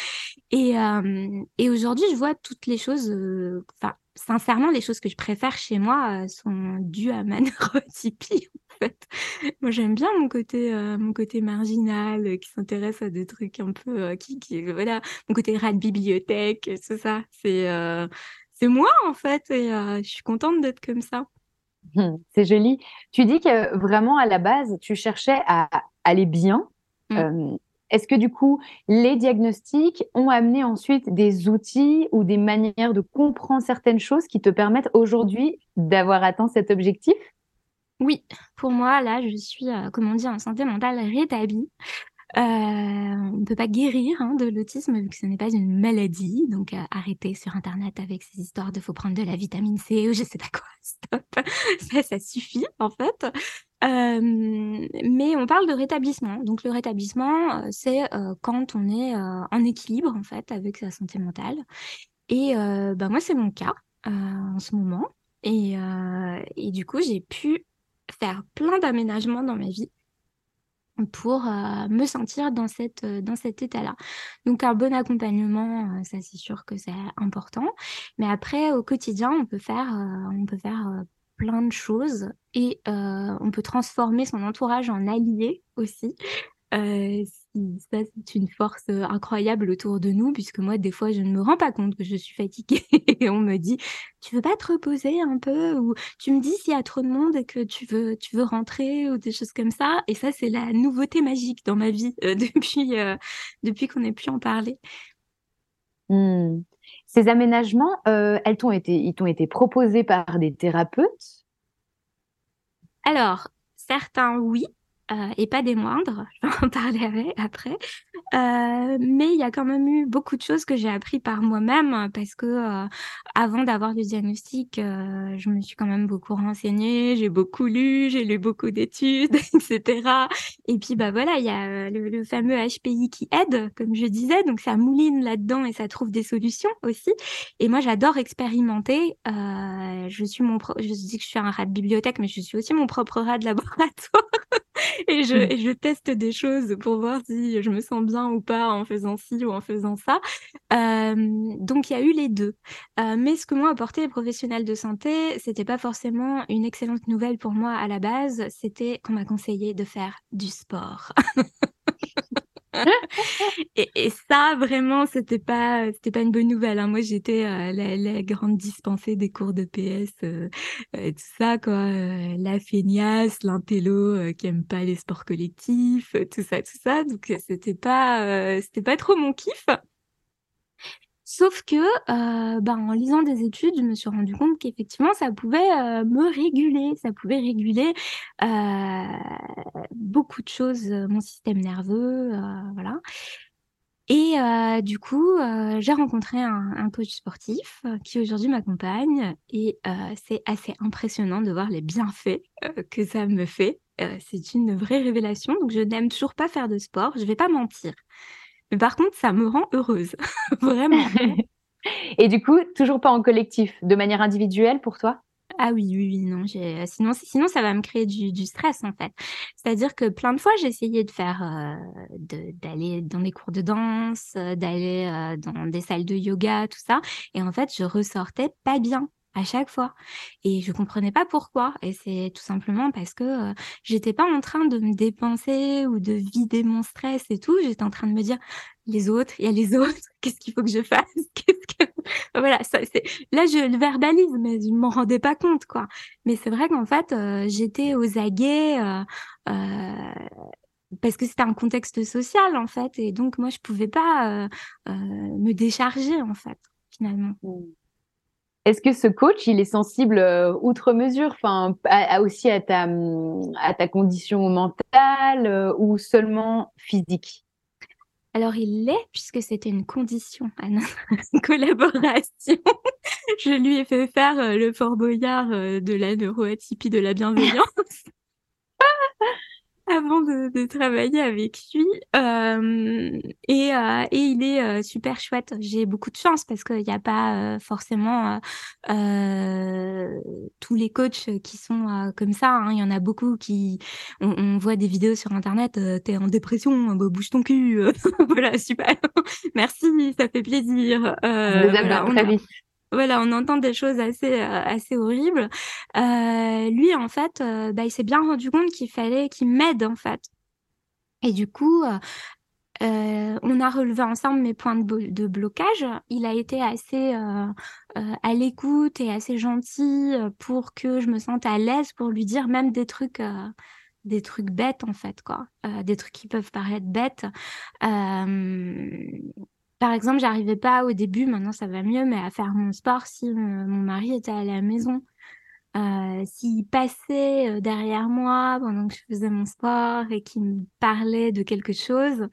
S3: Et, euh, et aujourd'hui, je vois toutes les choses, euh, enfin, sincèrement, les choses que je préfère chez moi sont dues à ma neurotypie fait. Moi, j'aime bien mon côté, euh, mon côté marginal, euh, qui s'intéresse à des trucs un peu, euh, qui, qui, voilà, mon côté rat de bibliothèque, c'est ça. C'est, c'est moi, en fait, et je suis contente d'être comme ça.
S2: Hum, c'est joli. Tu dis que vraiment à la base, tu cherchais à aller bien.
S3: Mm.
S2: Est-ce que du coup, les diagnostics ont amené ensuite des outils ou des manières de comprendre certaines choses qui te permettent aujourd'hui d'avoir atteint cet objectif?
S3: Oui, pour moi, là, je suis, euh, comment dire, en santé mentale rétablie. Euh, on ne peut pas guérir hein, de l'autisme vu que ce n'est pas une maladie. Donc, euh, arrêtez sur Internet avec ces histoires de faut prendre de la vitamine C ou je sais pas quoi. Stop. Ça suffit, en fait. Mais on parle de rétablissement. Donc, le rétablissement, euh, c'est euh, quand on est euh, en équilibre, en fait, avec sa santé mentale. Et bah, moi, c'est mon cas en ce moment. Et, et du coup, j'ai pu faire plein d'aménagements dans ma vie pour me sentir dans cette dans cet état-là. Donc un bon accompagnement, ça c'est sûr que c'est important. Mais après au quotidien, on peut faire on peut faire plein de choses et euh, on peut transformer son entourage en allié aussi. Euh, ça c'est une force euh, incroyable autour de nous puisque moi des fois je ne me rends pas compte que je suis fatiguée et on me dit tu veux pas te reposer un peu? ou tu me dis s'il y a trop de monde et que tu veux, tu veux rentrer ou des choses comme ça. Et ça, c'est la nouveauté magique dans ma vie depuis, depuis qu'on ait pu en parler.
S2: Hmm. Ces aménagements, euh, elles t'ont été, ils t'ont été proposés par des thérapeutes?
S3: Alors, certains, oui. Euh, et pas des moindres, je vais en parler après. Euh, mais il y a quand même eu beaucoup de choses que j'ai appris par moi-même parce que euh, avant d'avoir le diagnostic, euh, je me suis quand même beaucoup renseignée, j'ai beaucoup lu, j'ai lu beaucoup d'études, etc. Et puis bah voilà, il y a euh, le, le fameux HPI qui aide, comme je disais, donc ça mouline là-dedans et ça trouve des solutions aussi. Et moi, j'adore expérimenter. Euh, je suis mon, pro- je dis que je suis un rat de bibliothèque, mais je suis aussi mon propre rat de laboratoire. Et je,
S2: Mm.
S3: et je teste des choses pour voir si je me sens bien ou pas en faisant ci ou en faisant ça. Euh, donc il y a eu les deux. Euh, mais ce que m'ont apporté les professionnels de santé, c'était pas forcément une excellente nouvelle pour moi à la base. C'était qu'on m'a conseillé de faire du sport. Et, et ça, vraiment, c'était pas, c'était pas une bonne nouvelle. hein. Moi, j'étais euh, la, grande dispensée des cours de PS, euh, euh, tout ça, quoi. La feignasse, l'intello qui aime pas les sports collectifs, tout ça, tout ça. Donc, c'était pas, c'était pas trop mon kiff. Sauf que, euh, ben, en lisant des études, je me suis rendu compte qu'effectivement, ça pouvait euh, me réguler, ça pouvait réguler euh, beaucoup de choses, mon système nerveux, voilà. Et du coup, j'ai rencontré un, coach sportif qui aujourd'hui m'accompagne et c'est assez impressionnant de voir les bienfaits que ça me fait. C'est une vraie révélation. Donc, je n'aime toujours pas faire de sport, je vais pas mentir. Mais par contre, ça me rend heureuse, vraiment.
S2: Et du coup, toujours pas en collectif, de manière individuelle pour toi?
S3: Ah oui, oui, oui, non, j'ai... Sinon, sinon, ça va me créer du, du stress, en fait. C'est-à-dire que plein de fois, j'ai essayé de faire, euh, de, d'aller dans des cours de danse, euh, d'aller euh, dans des salles de yoga, tout ça. Et en fait, je ressortais pas bien à chaque fois. Et je comprenais pas pourquoi. Et c'est tout simplement parce que euh, j'étais pas en train de me dépenser ou de vider mon stress et tout. J'étais en train de me dire, les autres, il y a les autres, qu'est-ce qu'il faut que je fasse? Voilà. Là, je le verbalise, mais je m'en rendais pas compte, quoi. Mais c'est vrai qu'en fait, euh, j'étais aux aguets euh, euh, parce que c'était un contexte social, en fait. Et donc, moi, je pouvais pas me décharger, en fait, finalement.
S2: Est-ce que ce coach, il est sensible euh, outre mesure, enfin, à- à- aussi à ta, à ta condition mentale euh, ou seulement physique?
S3: Alors, il l'est, puisque c'était une condition à notre collaboration. Je lui ai fait faire euh, le Fort Boyard de la neuroatypie de la bienveillance. avant de, de travailler avec lui. Euh, et, euh, et il est euh, super chouette. J'ai beaucoup de chance parce qu'il n'y a pas euh, forcément euh, euh, tous les coachs qui sont euh, comme ça. hein. Il y en a beaucoup qui... On, on voit des vidéos sur Internet, euh, t'es en dépression, bah, bouge ton cul. voilà, super. Merci, ça fait plaisir. Euh, voilà, on a-. voilà, on entend des choses assez, euh, assez horribles. Euh, lui, en fait, euh, bah, il s'est bien rendu compte qu'il fallait qu'il m'aide, en fait. Et du coup, on a relevé ensemble mes points de, blocage. Il a été assez à l'écoute et assez gentil pour que je me sente à l'aise pour lui dire même des trucs des trucs bêtes en fait quoi des trucs qui peuvent paraître bêtes par exemple, j'arrivais pas au début, maintenant ça va mieux, mais à faire mon sport si mon mari était à la maison. Euh, s'il passait euh, derrière moi pendant que je faisais mon sport et qu'il me parlait de quelque chose,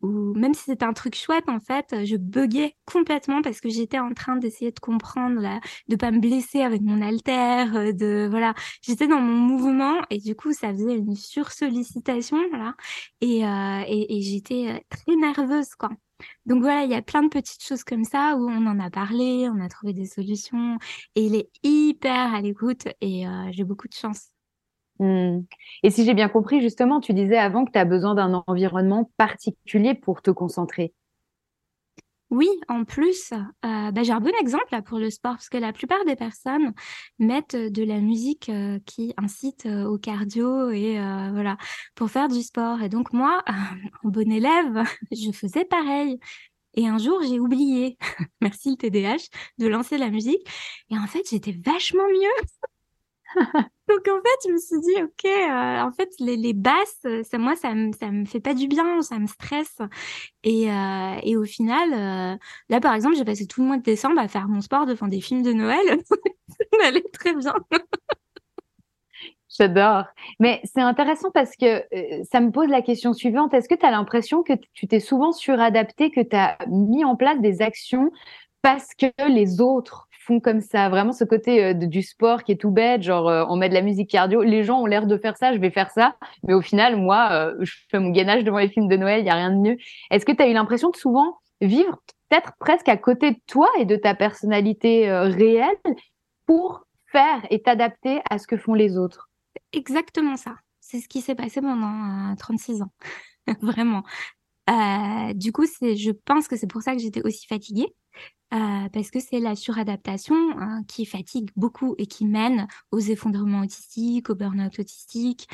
S3: ou même si c'était un truc chouette, en fait, je buguais complètement parce que j'étais en train d'essayer de comprendre, là, de pas me blesser avec mon haltère, euh, de voilà, j'étais dans mon mouvement et du coup ça faisait une sursollicitation, voilà, et, et, et j'étais très nerveuse, quoi. Donc voilà, il y a plein de petites choses comme ça où on en a parlé, on a trouvé des solutions et il est hyper à l'écoute et euh, j'ai beaucoup de chance.
S2: Mmh. Et si j'ai bien compris, justement, tu disais avant que tu as besoin d'un environnement particulier pour te concentrer.
S3: Oui, en plus, euh, bah, j'ai un bon exemple pour le sport parce que la plupart des personnes mettent de la musique euh, qui incite euh, au cardio et voilà pour faire du sport. Et donc moi, en bon élève, je faisais pareil. Et un jour, j'ai oublié, merci le TDH, de lancer la musique. Et en fait, j'étais vachement mieux. Donc en fait, je me suis dit, ok, euh, en fait, les, basses, ça, moi, ça me, ça me fait pas du bien, ça me stresse. Et, euh, et au final, euh, là, par exemple, j'ai passé tout le mois de décembre à faire mon sport devant des films de Noël. ça allait très bien.
S2: J'adore. Mais c'est intéressant parce que ça me pose la question suivante. Est-ce que tu as l'impression que tu t'es souvent suradapté, que tu as mis en place des actions parce que les autres font comme ça. Vraiment ce côté euh, du sport qui est tout bête, genre euh, on met de la musique cardio. Les gens ont l'air de faire ça, je vais faire ça. Mais au final, moi, euh, je fais mon gainage devant les films de Noël, il y a rien de mieux. Est-ce que tu as eu l'impression de souvent vivre peut-être presque à côté de toi et de ta personnalité réelle pour faire et t'adapter à ce que font les autres?
S3: Exactement ça. C'est ce qui s'est passé pendant 36 ans. Vraiment. du coup, je pense que c'est pour ça que j'étais aussi fatiguée euh, parce que c'est la suradaptation hein, qui fatigue beaucoup et qui mène aux effondrements autistiques, au burn-out autistique,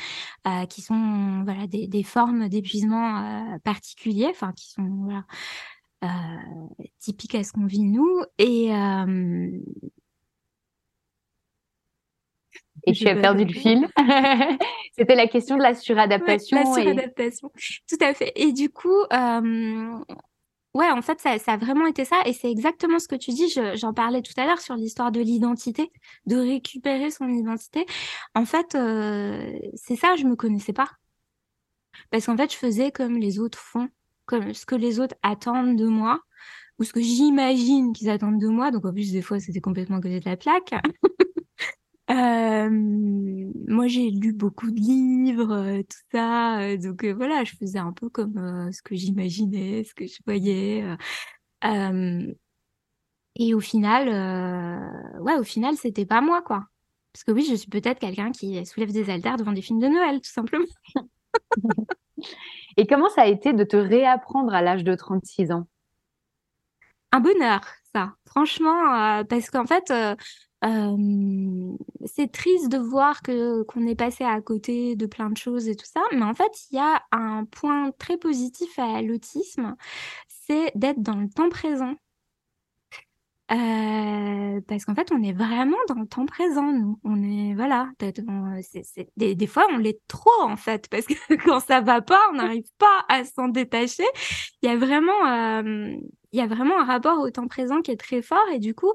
S3: euh, qui sont voilà des, des formes d'épuisement euh, particuliers, enfin qui sont voilà typiques à ce qu'on vit nous et
S2: et tu as perdu le fil. C'était la question de la suradaptation.
S3: la suradaptation, tout à fait. Et du coup, euh, Ouais, en fait, ça, ça, a vraiment été ça. Et c'est exactement ce que tu dis. J'en parlais tout à l'heure sur l'histoire de l'identité, de récupérer son identité. En fait, euh, c'est ça, je me connaissais pas. Parce qu'en fait, je faisais comme les autres font, comme ce que les autres attendent de moi, ou ce que j'imagine qu'ils attendent de moi. Donc, en plus, des fois, c'était complètement côté de la plaque. Euh, moi, j'ai lu beaucoup de livres, euh, tout ça. Euh, donc voilà, je faisais un peu comme ce que j'imaginais, ce que je voyais. et au final, ouais, au final, c'était pas moi, quoi. Parce que oui, je suis peut-être quelqu'un qui soulève des haltères devant des films de Noël, tout simplement.
S2: et comment ça a été de te réapprendre à l'âge de 36 ans?
S3: Un bonheur, ça. Franchement, parce qu'en fait, c'est triste de voir que qu'on est passé à côté de plein de choses et tout ça, mais en fait, il y a un point très positif à l'autisme, c'est d'être dans le temps présent. Euh, parce qu'en fait, on est vraiment dans le temps présent, nous. On est, voilà, des, des, fois, on l'est trop, en fait, parce que quand ça va pas, on n'arrive pas à s'en détacher. Il y a vraiment, il y a vraiment un rapport au temps présent qui est très fort, et du coup,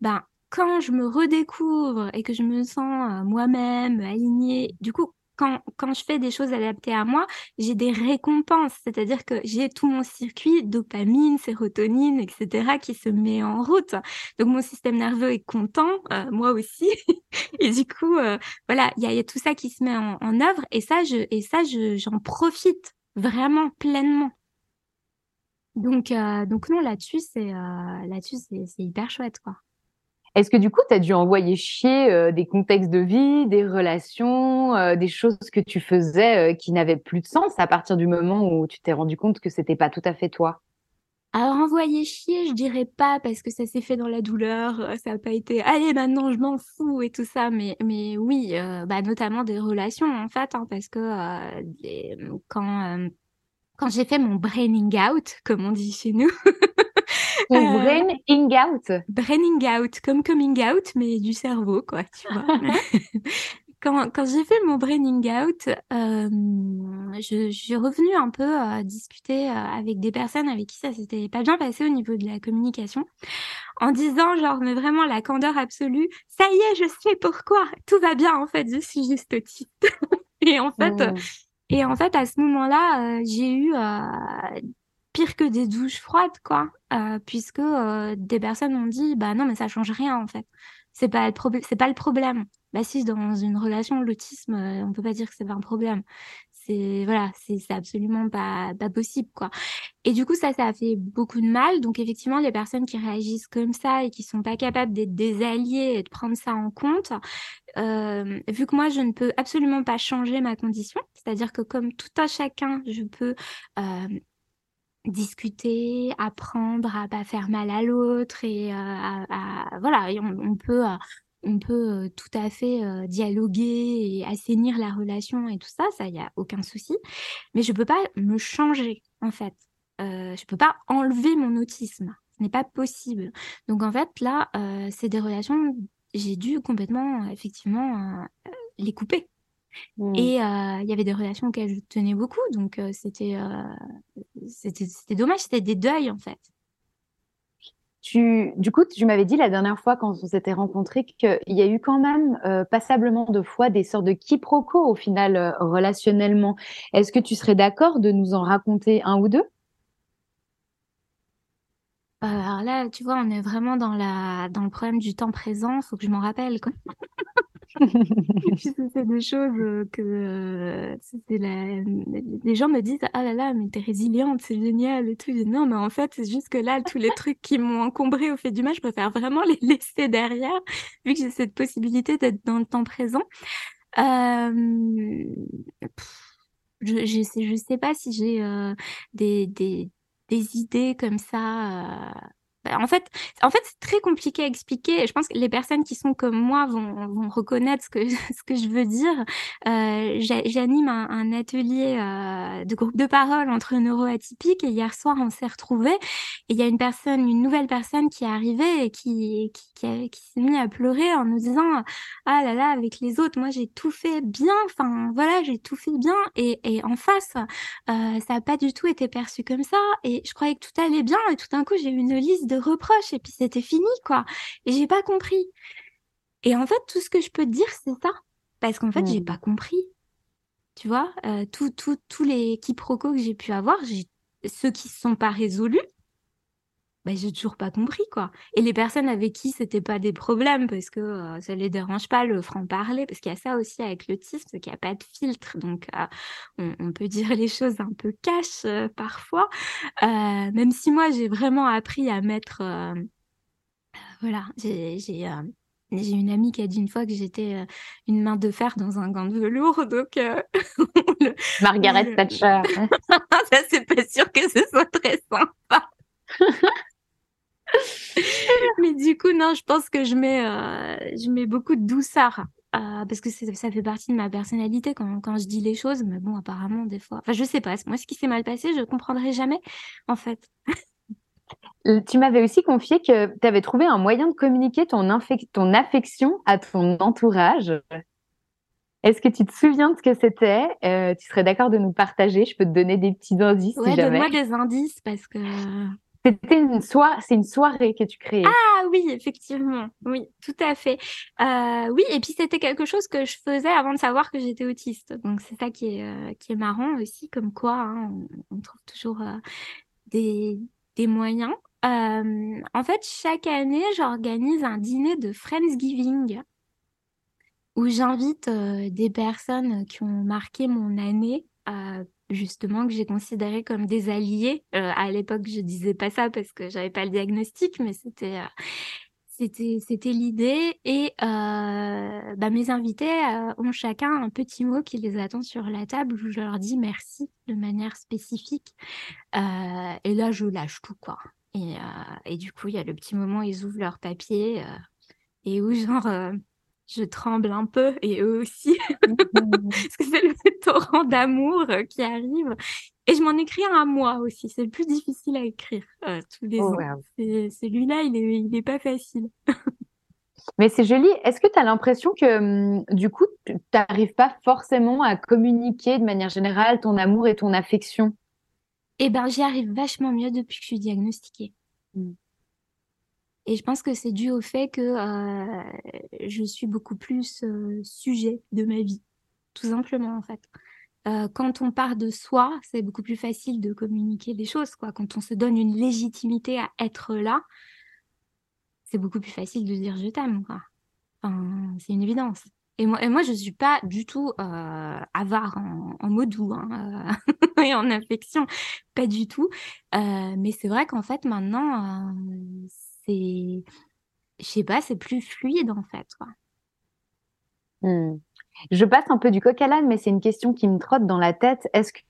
S3: ben, quand je me redécouvre et que je me sens euh, moi-même alignée, du coup, quand, quand je fais des choses adaptées à moi, j'ai des récompenses, c'est-à-dire que j'ai tout mon circuit dopamine, sérotonine, etc., qui se met en route. Donc mon système nerveux est content, euh, moi aussi, et du coup, euh, voilà, il y, a, tout ça qui se met en, œuvre, et ça, je, et ça, j'en profite vraiment pleinement. Donc, donc non, là-dessus, c'est là-dessus, c'est hyper chouette, quoi.
S2: Est-ce que du coup, tu as dû envoyer chier euh, des contextes de vie, des relations, euh, des choses que tu faisais euh, qui n'avaient plus de sens à partir du moment où tu t'es rendu compte que c'était pas tout à fait toi?
S3: Alors envoyer chier, je dirais pas parce que ça s'est fait dans la douleur, ça n'a pas été allez maintenant je m'en fous et tout ça, mais mais oui, bah notamment des relations en fait, hein, parce que quand quand j'ai fait mon braining out, comme on dit chez nous.
S2: Ton euh, braining out.
S3: Braining out, comme coming out, mais du cerveau, quoi, tu vois. quand, quand j'ai fait mon braining out, euh, je, je, suis revenue un peu à discuter euh, avec des personnes avec qui ça s'était pas bien passé au niveau de la communication, en disant genre mais vraiment la candeur absolue, ça y est, je sais pourquoi, tout va bien en fait, je suis juste autiste. et en fait, mmh. Et en fait à ce moment-là, euh, j'ai eu euh, pire que des douches froides quoi, euh, puisque des personnes ont dit bah non mais ça change rien en fait, c'est pas le problème, c'est pas le problème. Bah si, dans une relation, l'autisme, euh, on peut pas dire que c'est pas un problème. Voilà, c'est absolument pas pas possible quoi. Et du coup ça ça a fait beaucoup de mal. Donc effectivement les personnes qui réagissent comme ça et qui sont pas capables d'être des alliés et de prendre ça en compte, euh, vu que moi je ne peux absolument pas changer ma condition, c'est-à-dire que comme tout un chacun, je peux euh, discuter, apprendre à pas faire mal à l'autre et à, voilà, on, peut on peut tout à fait dialoguer et assainir la relation et tout ça, ça, il n'y a aucun souci. Mais je ne peux pas me changer, en fait. je ne peux pas enlever mon autisme. Ce n'est pas possible. Donc, en fait, là, c'est des relations, j'ai dû complètement, effectivement, les couper. Mmh. Et il y avait des relations auxquelles je tenais beaucoup, donc c'était c'était dommage, c'était des deuils, en fait
S2: du coup, tu m'avais dit la dernière fois quand on s'était rencontrés qu'il y a eu quand même euh, passablement de fois des sortes de quiproquos au final euh, relationnellement. Est-ce que tu serais d'accord de nous en raconter un ou deux?
S3: Alors là, tu vois, on est vraiment dans le problème du temps présent. Il faut que je m'en rappelle. Quoi. c'est des choses euh, que euh, les gens me disent ah là là mais t'es résiliente c'est génial et tout non mais en fait c'est juste que là tous les trucs qui m'ont encombré au fait du mal je préfère vraiment les laisser derrière vu que j'ai cette possibilité d'être dans le temps présent euh... je, je sais je sais pas si j'ai des, des des idées comme ça en fait, en fait c'est très compliqué à expliquer. Je pense que les personnes qui sont comme moi vont, reconnaître ce que, je veux dire. Euh, J'anime un, atelier euh, de groupe de parole entre neuroatypiques et hier soir, on s'est retrouvés. Et il y a une personne, une nouvelle personne qui est arrivée et qui, s'est mise à pleurer en nous disant Ah là là, avec les autres, moi j'ai tout fait bien. Enfin, voilà, j'ai tout fait bien. Et, et en face, euh, ça n'a pas du tout été perçu comme ça. Et je croyais que tout allait bien. Et tout d'un coup, j'ai eu une liste de reproches et puis c'était fini, quoi. Et j'ai pas compris. Et en fait, tout ce que je peux te dire, c'est ça. Parce qu'en fait, j'ai mmh. pas compris. Tu vois, euh, tous les quiproquos que j'ai pu avoir, ceux qui ne sont pas résolus, bah, j'ai toujours pas compris quoi. Et les personnes avec qui c'était pas des problèmes parce que euh, ça les dérange pas le franc-parler parce qu'il y a ça aussi avec l'autisme, c'est qu'il n'y a pas de filtre. Donc euh, on, peut dire les choses un peu cash euh, parfois. même si moi j'ai vraiment appris à mettre voilà, j'ai j'ai une amie qui a dit une fois que j'étais une main de fer dans un gant de velours, donc
S2: Margaret Thatcher.
S3: ça c'est pas sûr que ce soit très sympa. Mais du coup, non, je pense que je mets, euh, je mets beaucoup de douceur. Euh, parce que ça fait partie de ma personnalité quand, quand, je dis les choses, mais bon, apparemment, des fois. Enfin, je sais pas. Moi, ce qui s'est mal passé, je comprendrai jamais, en fait.
S2: Euh, tu m'avais aussi confié que tu avais trouvé un moyen de communiquer ton, ton affection à ton entourage. Est-ce que tu te souviens de ce que c'était? Tu serais d'accord de nous partager? Je peux te donner des petits indices
S3: ouais,
S2: si jamais.
S3: donne-moi des indices parce que
S2: c'était une soirée, une soirée que tu créais.
S3: Ah oui, effectivement, oui, tout à fait. Euh, oui, et puis c'était quelque chose que je faisais avant de savoir que j'étais autiste. Donc c'est ça qui est euh, qui est marrant aussi, comme quoi hein, on, trouve toujours euh, des des moyens. en fait, chaque année, j'organise un dîner de Friendsgiving où j'invite des personnes qui ont marqué mon année justement que j'ai considéré comme des alliés. Euh, à l'époque, je disais pas ça parce que j'avais pas le diagnostic, mais c'était euh, c'était c'était l'idée. Et euh, bah, mes invités ont chacun un petit mot qui les attend sur la table où je leur dis merci de manière spécifique. et là, je lâche tout quoi. Et, et du coup, il y a le petit moment où ils ouvrent leur papier et où genre je tremble un peu et eux aussi, mmh. parce que c'est le torrent d'amour euh, qui arrive. Et je m'en écris un à moi aussi. C'est le plus difficile à écrire euh, tous les
S2: Oh,
S3: ans.
S2: wow.
S3: Celui-là, il est, il est pas facile.
S2: Mais c'est joli. Est-ce que tu as l'impression que hum, du coup, tu n'arrives pas forcément à communiquer de manière générale ton amour et ton affection?
S3: Eh ben, j'y arrive vachement mieux depuis que je suis diagnostiquée.
S2: Mm.
S3: Et je pense que c'est dû au fait que euh, je suis beaucoup plus euh, sujet de ma vie, tout simplement en fait. Euh, quand on part de soi, c'est beaucoup plus facile de communiquer des choses, quoi. Quand on se donne une légitimité à être là, c'est beaucoup plus facile de dire je t'aime. Enfin, c'est une évidence. Et moi, je suis pas du tout avare en, mots doux hein, et en affection, pas du tout. Mais c'est vrai qu'en fait, maintenant, je sais pas, c'est plus fluide en fait.
S2: Hmm. Je passe un peu du coq à l'âne, mais c'est une question qui me trotte dans la tête. Est-ce que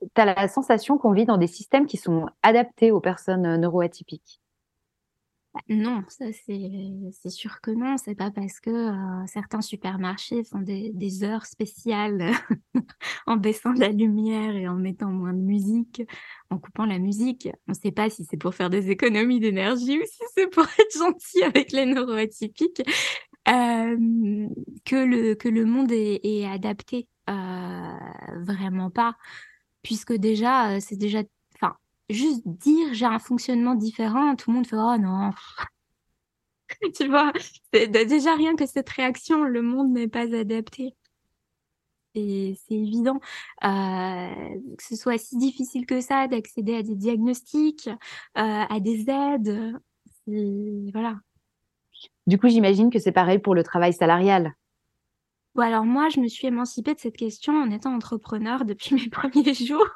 S2: tu as la sensation qu'on vit dans des systèmes qui sont adaptés aux personnes euh, neuroatypiques?
S3: Bah, Non, ça c'est sûr que non. C'est pas parce que euh, certains supermarchés font des, heures spéciales en baissant la lumière et en mettant moins de musique, en coupant la musique. On ne sait pas si c'est pour faire des économies d'énergie ou si c'est pour être gentil avec les neuroatypiques. euh, que le que le monde est, adapté. Euh, vraiment pas, puisque déjà c'est déjà, juste dire j'ai un fonctionnement différent, tout le monde fait oh non. Tu vois, déjà rien que cette réaction, le monde n'est pas adapté. C'est évident. Euh, que ce soit si difficile que ça d'accéder à des diagnostics, euh, à des aides, voilà.
S2: Du coup, j'imagine que c'est pareil pour le travail salarial.
S3: Bon, alors moi, je me suis émancipée de cette question en étant entrepreneur depuis mes premiers jours.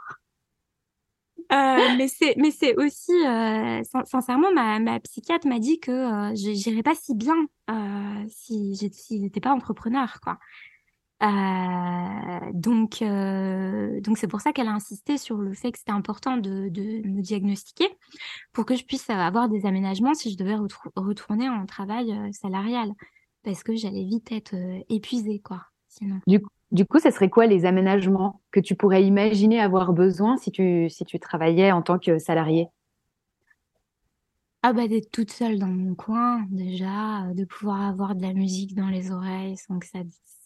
S3: Euh, mais c'est, mais c'est aussi, euh, sin- sincèrement, ma, ma psychiatre m'a dit que euh, j'irais pas si bien si j'étais pas entrepreneur, quoi. Donc, donc c'est pour ça qu'elle a insisté sur le fait que c'était important de, de me diagnostiquer pour que je puisse avoir des aménagements si je devais retourner en travail salarial, parce que j'allais vite être épuisée, quoi.
S2: Ce serait quoi les aménagements que tu pourrais imaginer avoir besoin si tu, si tu travaillais en tant que salarié?
S3: Ah bah d'être toute seule dans mon coin déjà, euh, de pouvoir avoir de la musique dans les oreilles sans que ça,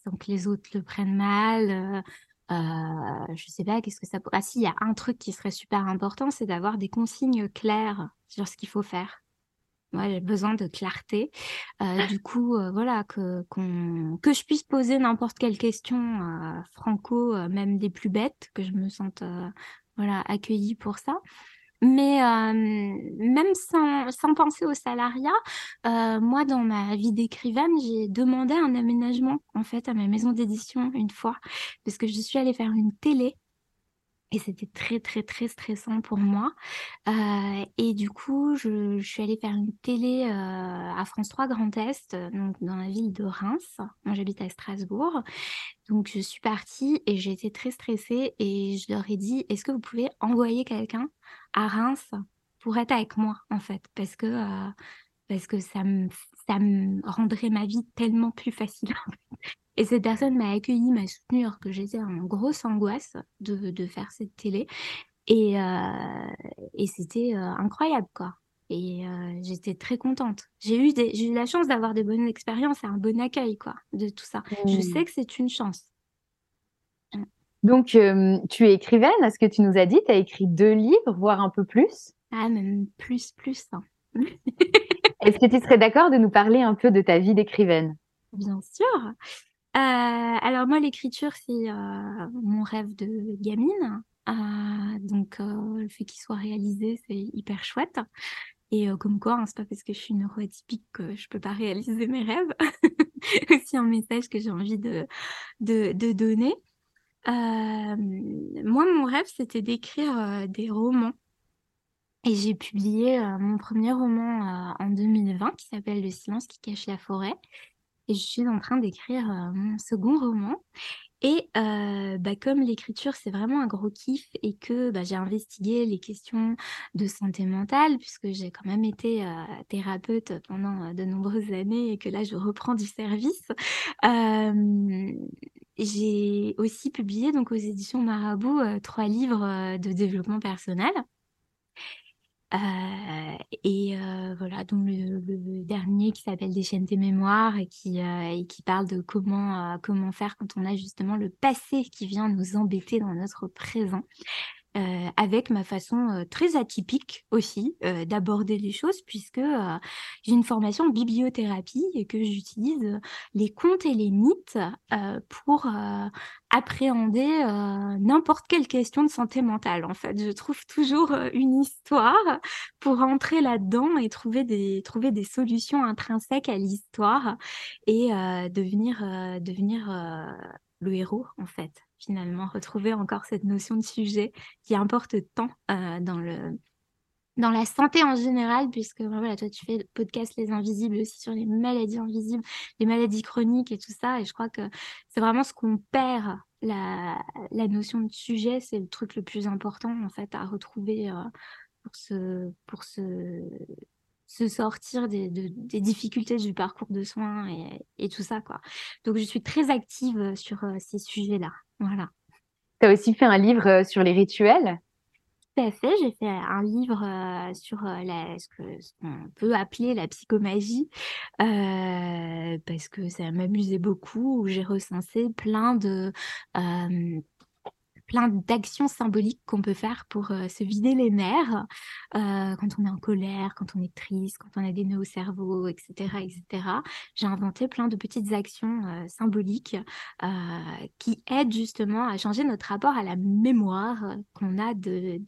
S3: sans que les autres le prennent mal. euh, euh, je sais pas, qu'est-ce que ça pourrait... Ah si, il y a un truc qui serait super important, c'est d'avoir des consignes claires sur ce qu'il faut faire. Moi, j'ai besoin de clarté. Euh, du coup, euh, voilà, que, qu'on, que je puisse poser n'importe quelle question euh, franco, même des plus bêtes, que je me sente voilà, accueillie pour ça. Mais même sans, sans penser au salariat, moi, dans ma vie d'écrivaine, j'ai demandé un aménagement, en fait, à ma maison d'édition une fois, parce que je suis allée faire une télé. Et c'était très, très, très stressant pour moi. Euh, et du coup, je, suis allée faire une télé euh, à France 3 Grand Est, euh, donc dans la ville de Reims. Moi, j'habite à Strasbourg. Donc, je suis partie et j'ai été très stressée et je leur ai dit, est-ce que vous pouvez envoyer quelqu'un à Reims pour être avec moi, en fait, parce que, parce que ça me, ça me rendrait ma vie tellement plus facile. Et cette personne m'a accueillie, m'a soutenue alors que j'étais en grosse angoisse de, de faire cette télé. Et, euh, et c'était euh, incroyable, quoi. Et euh, j'étais très contente. J'ai eu, des, j'ai eu la chance d'avoir des bonnes expériences et un bon accueil, quoi, de tout ça. Je
S2: Hmm.
S3: sais que c'est une chance.
S2: Donc, euh, tu es écrivaine, à ce que tu nous as dit, tu as écrit deux livres, voire un peu plus.
S3: Ah, même plus, plus. hein.
S2: Est-ce que tu serais d'accord de nous parler un peu de ta vie d'écrivaine?
S3: Bien sûr. Euh, alors moi, l'écriture, c'est euh, mon rêve de gamine. Euh, donc le fait qu'il soit réalisé, c'est hyper chouette. Et comme quoi, hein, c'est pas parce que je suis neuroatypique que je peux pas réaliser mes rêves. Aussi un message que j'ai envie de, donner. Moi, mon rêve, c'était d'écrire des romans. Et j'ai publié mon premier roman en 2020 qui s'appelle Le silence qui cache la forêt. Je suis en train d'écrire euh, mon second roman. Et euh, bah, comme l'écriture, c'est vraiment un gros kiff et que bah, j'ai investigué les questions de santé mentale, puisque j'ai quand même été euh, thérapeute pendant de nombreuses années et que là, je reprends du service. j'ai aussi publié donc aux éditions Marabout trois livres de développement personnel. Et voilà, donc le, dernier qui s'appelle Des chaînes des mémoires et qui, et qui parle de comment, comment faire quand on a justement le passé qui vient nous embêter dans notre présent. Euh, avec ma façon euh, très atypique aussi euh, d'aborder les choses, puisque j'ai une formation bibliothérapie et que j'utilise les contes et les mythes pour appréhender n'importe quelle question de santé mentale. En fait, je trouve toujours une histoire pour entrer là-dedans et trouver des, trouver des solutions intrinsèques à l'histoire et devenir, devenir le héros, en fait finalement, retrouver encore cette notion de sujet qui importe tant euh, dans le dans la santé en général, puisque voilà, toi tu fais le podcast Les Invisibles aussi sur les maladies invisibles, les maladies chroniques et tout ça, et je crois que c'est vraiment ce qu'on perd, la, la, notion de sujet, c'est le truc le plus important en fait à retrouver euh, pour se, pour se, se sortir des, des, difficultés du parcours de soins et, et, tout ça quoi. Donc je suis très active sur euh, ces sujets-là. Voilà.
S2: Tu as aussi fait un livre euh, sur les rituels?
S3: Tout à fait, j'ai fait un livre euh, sur euh, la, ce qu'on peut appeler la psychomagie, parce que ça m'amusait beaucoup, où j'ai recensé plein de plein d'actions symboliques qu'on peut faire pour euh, se vider les nerfs euh, quand on est en colère, quand on est triste, quand on a des nœuds au cerveau, etc. etc. J'ai inventé plein de petites actions euh, symboliques qui aident justement à changer notre rapport à la mémoire qu'on a de,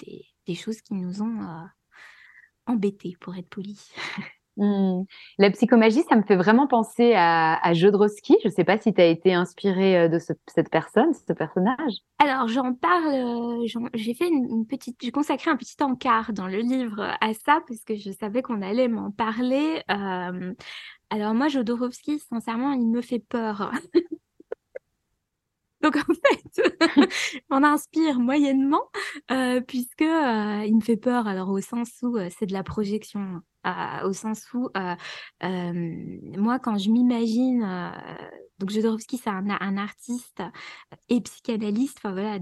S3: des, choses qui nous ont embêtés, pour être poli.
S2: Mmh. La psychomagie, ça me fait vraiment penser à, à. Je ne sais pas si tu as été inspirée euh, de cette personne, ce personnage.
S3: Alors, j'en parle, euh, j'ai fait une, petite, j'ai consacré un petit encart dans le livre à ça parce que je savais qu'on allait m'en parler. Euh, alors moi, Jodorowsky, sincèrement, il me fait peur. Donc en fait, on inspire moyennement puisque il me fait peur. Alors au sens où c'est de la projection au sens où euh, euh, moi, quand je m'imagine, euh, donc Jodorowsky, c'est un, artiste et psychanalyste, enfin voilà,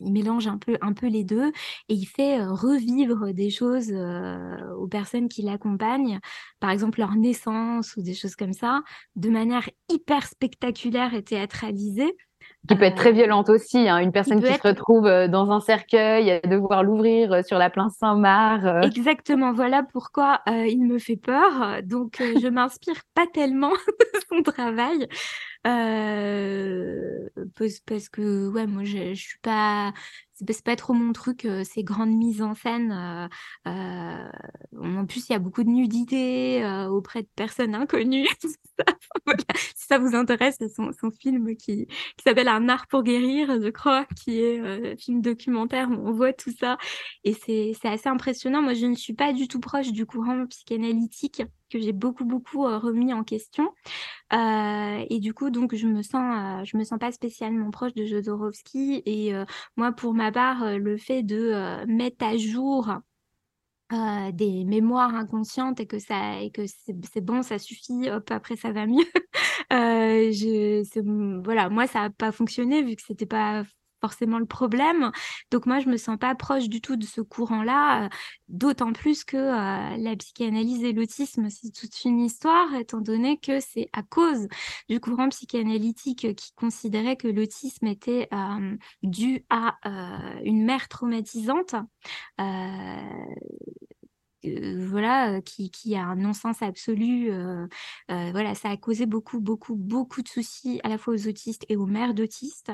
S3: il mélange un peu, un peu les deux et il fait revivre des choses aux personnes qui l'accompagnent, par exemple leur naissance ou des choses comme ça, de manière hyper spectaculaire et théâtralisée
S2: qui peut être très violente aussi. Hein. Une personne qui se retrouve euh, dans un cercueil, à devoir l'ouvrir euh, sur la plaine Saint-Marc. Euh.
S3: Exactement, voilà pourquoi il me fait peur. Donc, je m'inspire pas tellement de son travail. Parce, parce, que, ouais, moi, je, je suis pas c'est pas trop mon truc, ces grandes mises en scène. En plus, il y a beaucoup de nudité auprès de personnes inconnues. Si ça vous intéresse, c'est son, film qui, qui s'appelle Un art pour guérir, je crois, qui est un film documentaire où on voit tout ça. Et c'est assez impressionnant. Moi, je ne suis pas du tout proche du courant psychanalytique que j'ai beaucoup beaucoup remis en question. Et du coup donc je me sens je me sens pas spécialement proche de Jodorowsky. Et moi pour ma part le fait de mettre à jour des mémoires inconscientes et que ça et que c'est bon ça suffit hop après ça va mieux. Euh, voilà moi ça a pas fonctionné vu que c'était pas forcément le problème. Donc moi, je me sens pas proche du tout de ce courant-là, euh, d'autant plus que euh, la psychanalyse et l'autisme, c'est toute une histoire, étant donné que c'est à cause du courant psychanalytique qui considérait que l'autisme était euh, dû à une mère traumatisante voilà, qui, qui, a un non-sens absolu. voilà, ça a causé beaucoup, beaucoup, beaucoup de soucis à la fois aux autistes et aux mères d'autistes.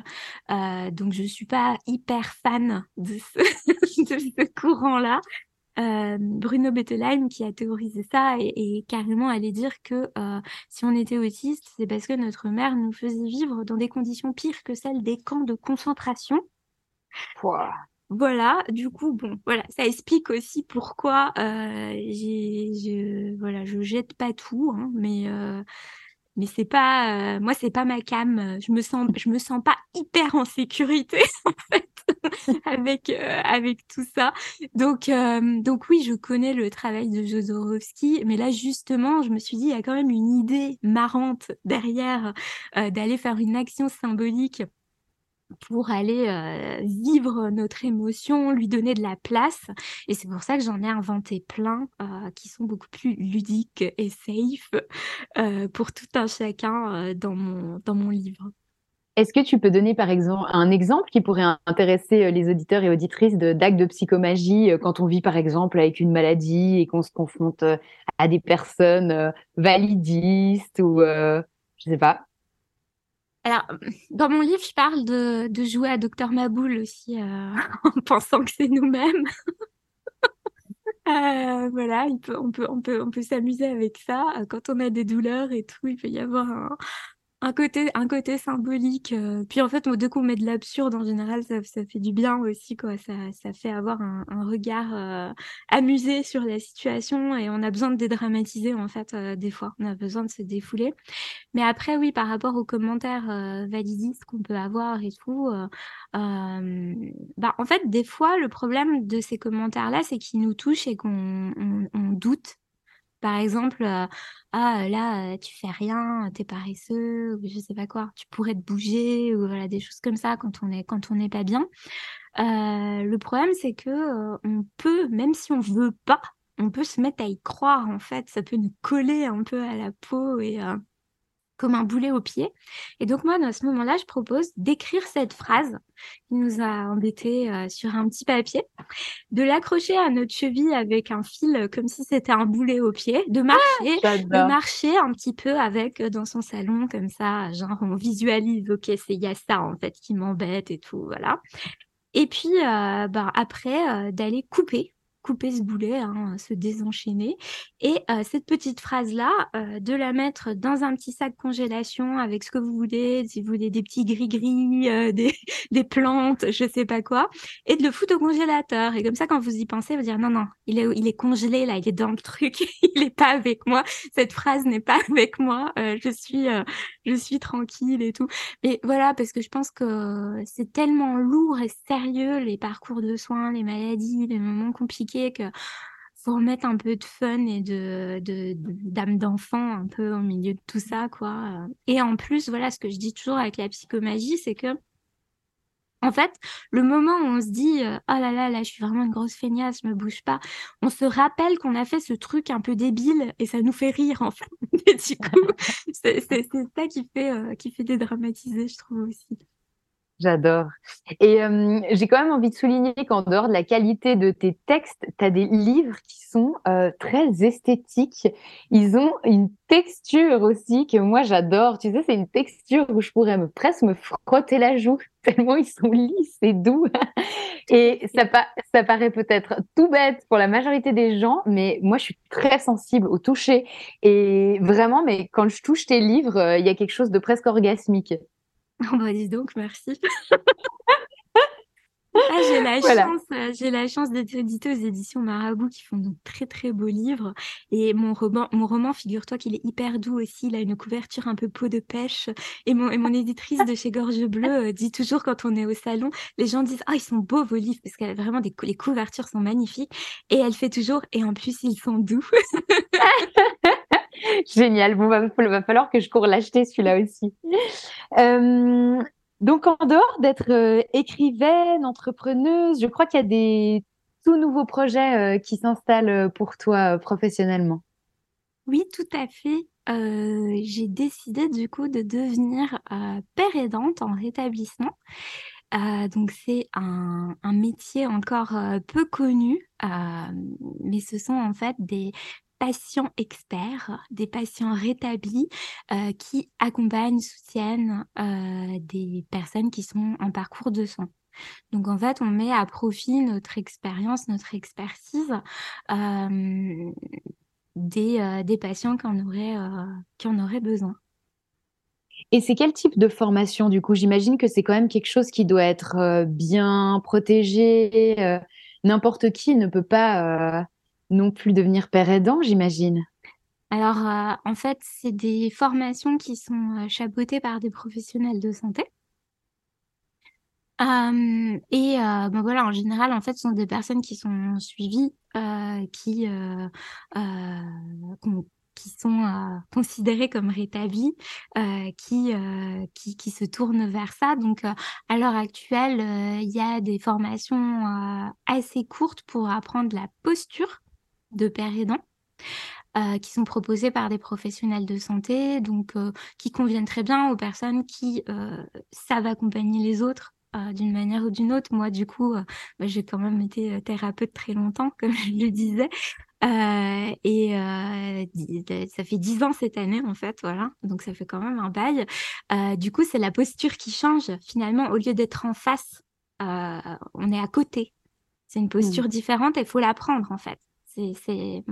S3: donc, je ne suis pas hyper fan de ce, de ce courant-là. Bruno Bettelheim, qui a théorisé ça, et, carrément allait dire que si on était autiste, c'est parce que notre mère nous faisait vivre dans des conditions pires que celles des camps de concentration. Voilà, du coup, bon, voilà, ça explique aussi pourquoi euh, je, voilà, je jette pas tout, hein, mais euh, mais c'est pas, euh, moi c'est pas ma cam. Je me sens, me sens pas hyper en sécurité avec euh, tout ça. Donc euh, donc oui, je connais le travail de Jodorowsky, mais là justement, je me suis dit il y a quand même une idée marrante derrière d'aller faire une action symbolique pour aller vivre notre émotion, lui donner de la place. Et c'est pour ça que j'en ai inventé plein qui sont beaucoup plus ludiques et safe pour tout un chacun dans, mon, dans mon livre.
S2: Est-ce que tu peux donner par exemple un exemple qui pourrait intéresser les auditeurs et auditrices d'actes de, de, psychomagie quand on vit par exemple avec une maladie et qu'on se confronte à des personnes validistes ou je sais pas
S3: alors, dans mon livre, je parle de, de jouer à Docteur Maboul aussi, euh, en pensant que c'est nous-mêmes. euh, voilà, il peut, on peut, on peut, on peut s'amuser avec ça. Quand on a des douleurs et tout, il peut y avoir un, un côté, un côté symbolique. Euh, puis en fait, dès qu'on met de l'absurde, en général, ça, fait du bien aussi, quoi. Ça, fait avoir un, regard euh, amusé sur la situation et on a besoin de dédramatiser, en fait, euh, des fois. On a besoin de se défouler. Mais après, oui, par rapport aux commentaires validistes qu'on peut avoir et tout, bah, en fait, des fois, le problème de ces commentaires-là, c'est qu'ils nous touchent et qu'on on, on doute par exemple, euh, ah là, euh, tu fais rien, t'es paresseux, ou je sais pas quoi, tu pourrais te bouger, ou voilà, des choses comme ça quand on est, quand on n'est pas bien. Euh, le problème, c'est que on peut, même si on veut pas, on peut se mettre à y croire, en fait, ça peut nous coller un peu à la peau et comme un boulet au pied. Et donc moi, dans ce moment-là, je propose d'écrire cette phrase qui nous a embêtés euh, sur un petit papier, de l'accrocher à notre cheville avec un fil euh, comme si c'était un boulet au pied, de ah, marcher, de marcher un petit peu avec euh, dans son salon comme ça, genre on visualise, ok, c'est il y a ça en fait qui m'embête et tout, voilà. Et puis, bah, après, d'aller couper couper ce boulet, hein, se désenchaîner. Et euh, cette petite phrase-là, euh, de la mettre dans un petit sac congélation avec ce que vous voulez, si vous voulez des petits gris-gris, euh, des, des plantes, je sais pas quoi, et de le foutre au congélateur. Et comme ça, quand vous y pensez, vous dire non, non, il est, il est congelé là, il est dans le truc, il est pas avec moi. Cette phrase n'est pas avec moi. je suis, je suis tranquille et tout. Mais voilà, parce que je pense que c'est tellement lourd et sérieux les parcours de soins, les maladies, les moments compliqués que faut remettre un peu de fun et de d'âme d'enfant un peu au milieu de tout ça quoi et en plus voilà ce que je dis toujours avec la psychomagie c'est que en fait, le moment où on se dit oh là là là, je suis vraiment une grosse feignasse, je me bouge pas, on se rappelle qu'on a fait ce truc un peu débile et ça nous fait rire en fait. C'est ça qui fait euh, qui fait dédramatiser, je trouve aussi.
S2: J'adore. Et j'ai quand même envie de souligner qu'en dehors de la qualité de tes textes, tu as des livres qui sont très esthétiques. Ils ont une texture aussi que moi j'adore. Tu sais, c'est une texture où je pourrais presque me frotter la joue tellement ils sont lisses et doux. et ça, paraît peut-être tout bête pour la majorité des gens, mais moi je suis très sensible au toucher. Et vraiment, mais quand je touche tes livres, il y a quelque chose de presque orgasmique.
S3: Oh bah dis donc, merci. Ah, j'ai la chance, euh, j'ai la chance d'être édité aux éditions Marabout qui font de très très beaux livres. Et mon roman, mon roman, figure-toi qu'il est hyper doux aussi. Il a une couverture un peu peau de pêche. Et mon, et mon éditrice de chez Gorge Bleue euh, dit toujours quand on est au salon, les gens disent ah ils sont beaux vos livres parce qu'elle a vraiment des les couvertures sont magnifiques. Et elle fait toujours et en plus ils sont doux.
S2: Génial. Bon, va, falloir que je cours l'acheter celui-là aussi. Euh, donc, en dehors d'être euh, écrivaine, entrepreneuse, je crois qu'il y a des tout nouveaux projets euh, qui s'installent pour toi professionnellement.
S3: Oui, tout à fait. j'ai décidé du coup de devenir père aidante en rétablissement. donc c'est un, métier encore peu connu, mais ce sont en fait des patients experts, des patients rétablis euh, qui accompagnent, soutiennent euh, des personnes qui sont en parcours de soins. Donc en fait, on met à profit notre expérience, notre expertise euh, des, des, patients qui en, auraient, qui en auraient besoin.
S2: Et c'est quel type de formation du coup? J'imagine que c'est quand même quelque chose qui doit être bien protégé. N'importe qui ne peut pas non plus devenir père aidant, j'imagine.
S3: Alors, euh, en fait, c'est des formations qui sont euh, chapeautées par des professionnels de santé. et ben voilà, en général, en fait, ce sont des personnes qui sont suivies, qui, qui sont considérées comme rétablies, qui, qui, qui, se tournent vers ça. Donc, à l'heure actuelle, il y a des formations assez courtes pour apprendre la posture de père aidant. Euh, qui sont proposées par des professionnels de santé, donc qui conviennent très bien aux personnes qui savent accompagner les autres d'une manière ou d'une autre. Moi, du coup, bah, j'ai quand même été thérapeute très longtemps, comme je le disais. et ça fait dix ans cette année, en fait, voilà. Donc, ça fait quand même un bail. du coup, c'est la posture qui change. Finalement, au lieu d'être en face, on est à côté. C'est une mmh. posture différente et il faut l'apprendre, en fait c'est,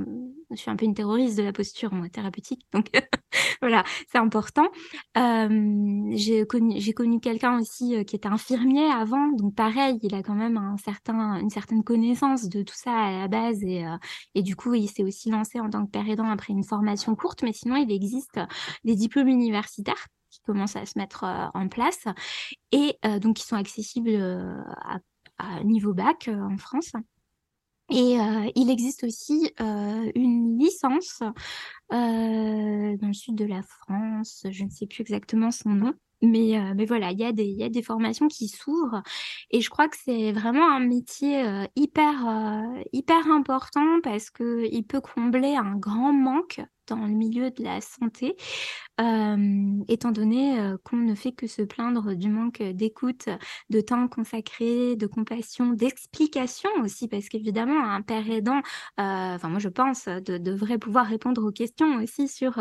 S3: je suis un peu une terroriste de la posture moi, thérapeutique, donc voilà, c'est important. j'ai connu, quelqu'un aussi qui était infirmier avant, donc pareil, il a quand même un certain, une certaine connaissance de tout ça à la base et, du coup, il s'est aussi lancé en tant que père aidant après une formation courte, mais sinon, il existe des diplômes universitaires qui commencent à se mettre en place et donc qui sont accessibles à, à niveau bac en France. Et euh, il existe aussi euh, une licence euh, dans le sud de la France, je ne sais plus exactement son nom, mais, mais voilà, il y, a des, y a des formations qui s'ouvrent. Et je crois que c'est vraiment un métier hyper, hyper important parce qu'il peut combler un grand manque dans le milieu de la santé, étant donné qu'on ne fait que se plaindre du manque d'écoute, de temps consacré, de compassion, d'explication aussi, parce qu'évidemment, un père aidant, enfin moi je pense, de, devrait pouvoir répondre aux questions aussi sur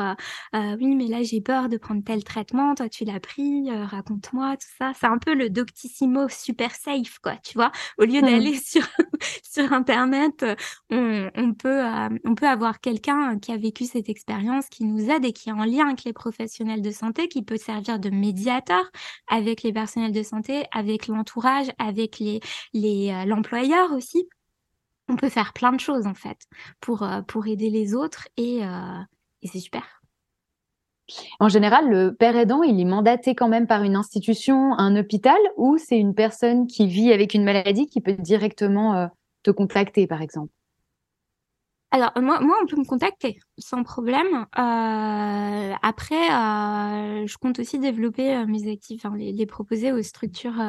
S3: oui, mais là j'ai peur de prendre tel traitement, toi tu l'as pris, raconte-moi, tout ça. C'est un peu le doctissimo super safe, quoi, tu vois? Au lieu mmh. d'aller sur, sur Internet, on, on peut, on peut avoir quelqu'un qui a vécu cette expérience qui nous aide et qui est en lien avec les professionnels de santé, qui peut servir de médiateur avec les personnels de santé, avec l'entourage, avec les, les, euh, l'employeur aussi. On peut faire plein de choses en fait pour, euh, pour aider les autres et, euh, et c'est super.
S2: En général, le père aidant, il est mandaté quand même par une institution, un hôpital, ou c'est une personne qui vit avec une maladie qui peut directement te contacter, par exemple?
S3: Alors, moi, moi, on peut me contacter sans problème. Euh, après, euh, je compte aussi développer euh, mes actifs, enfin, les, proposer aux structures,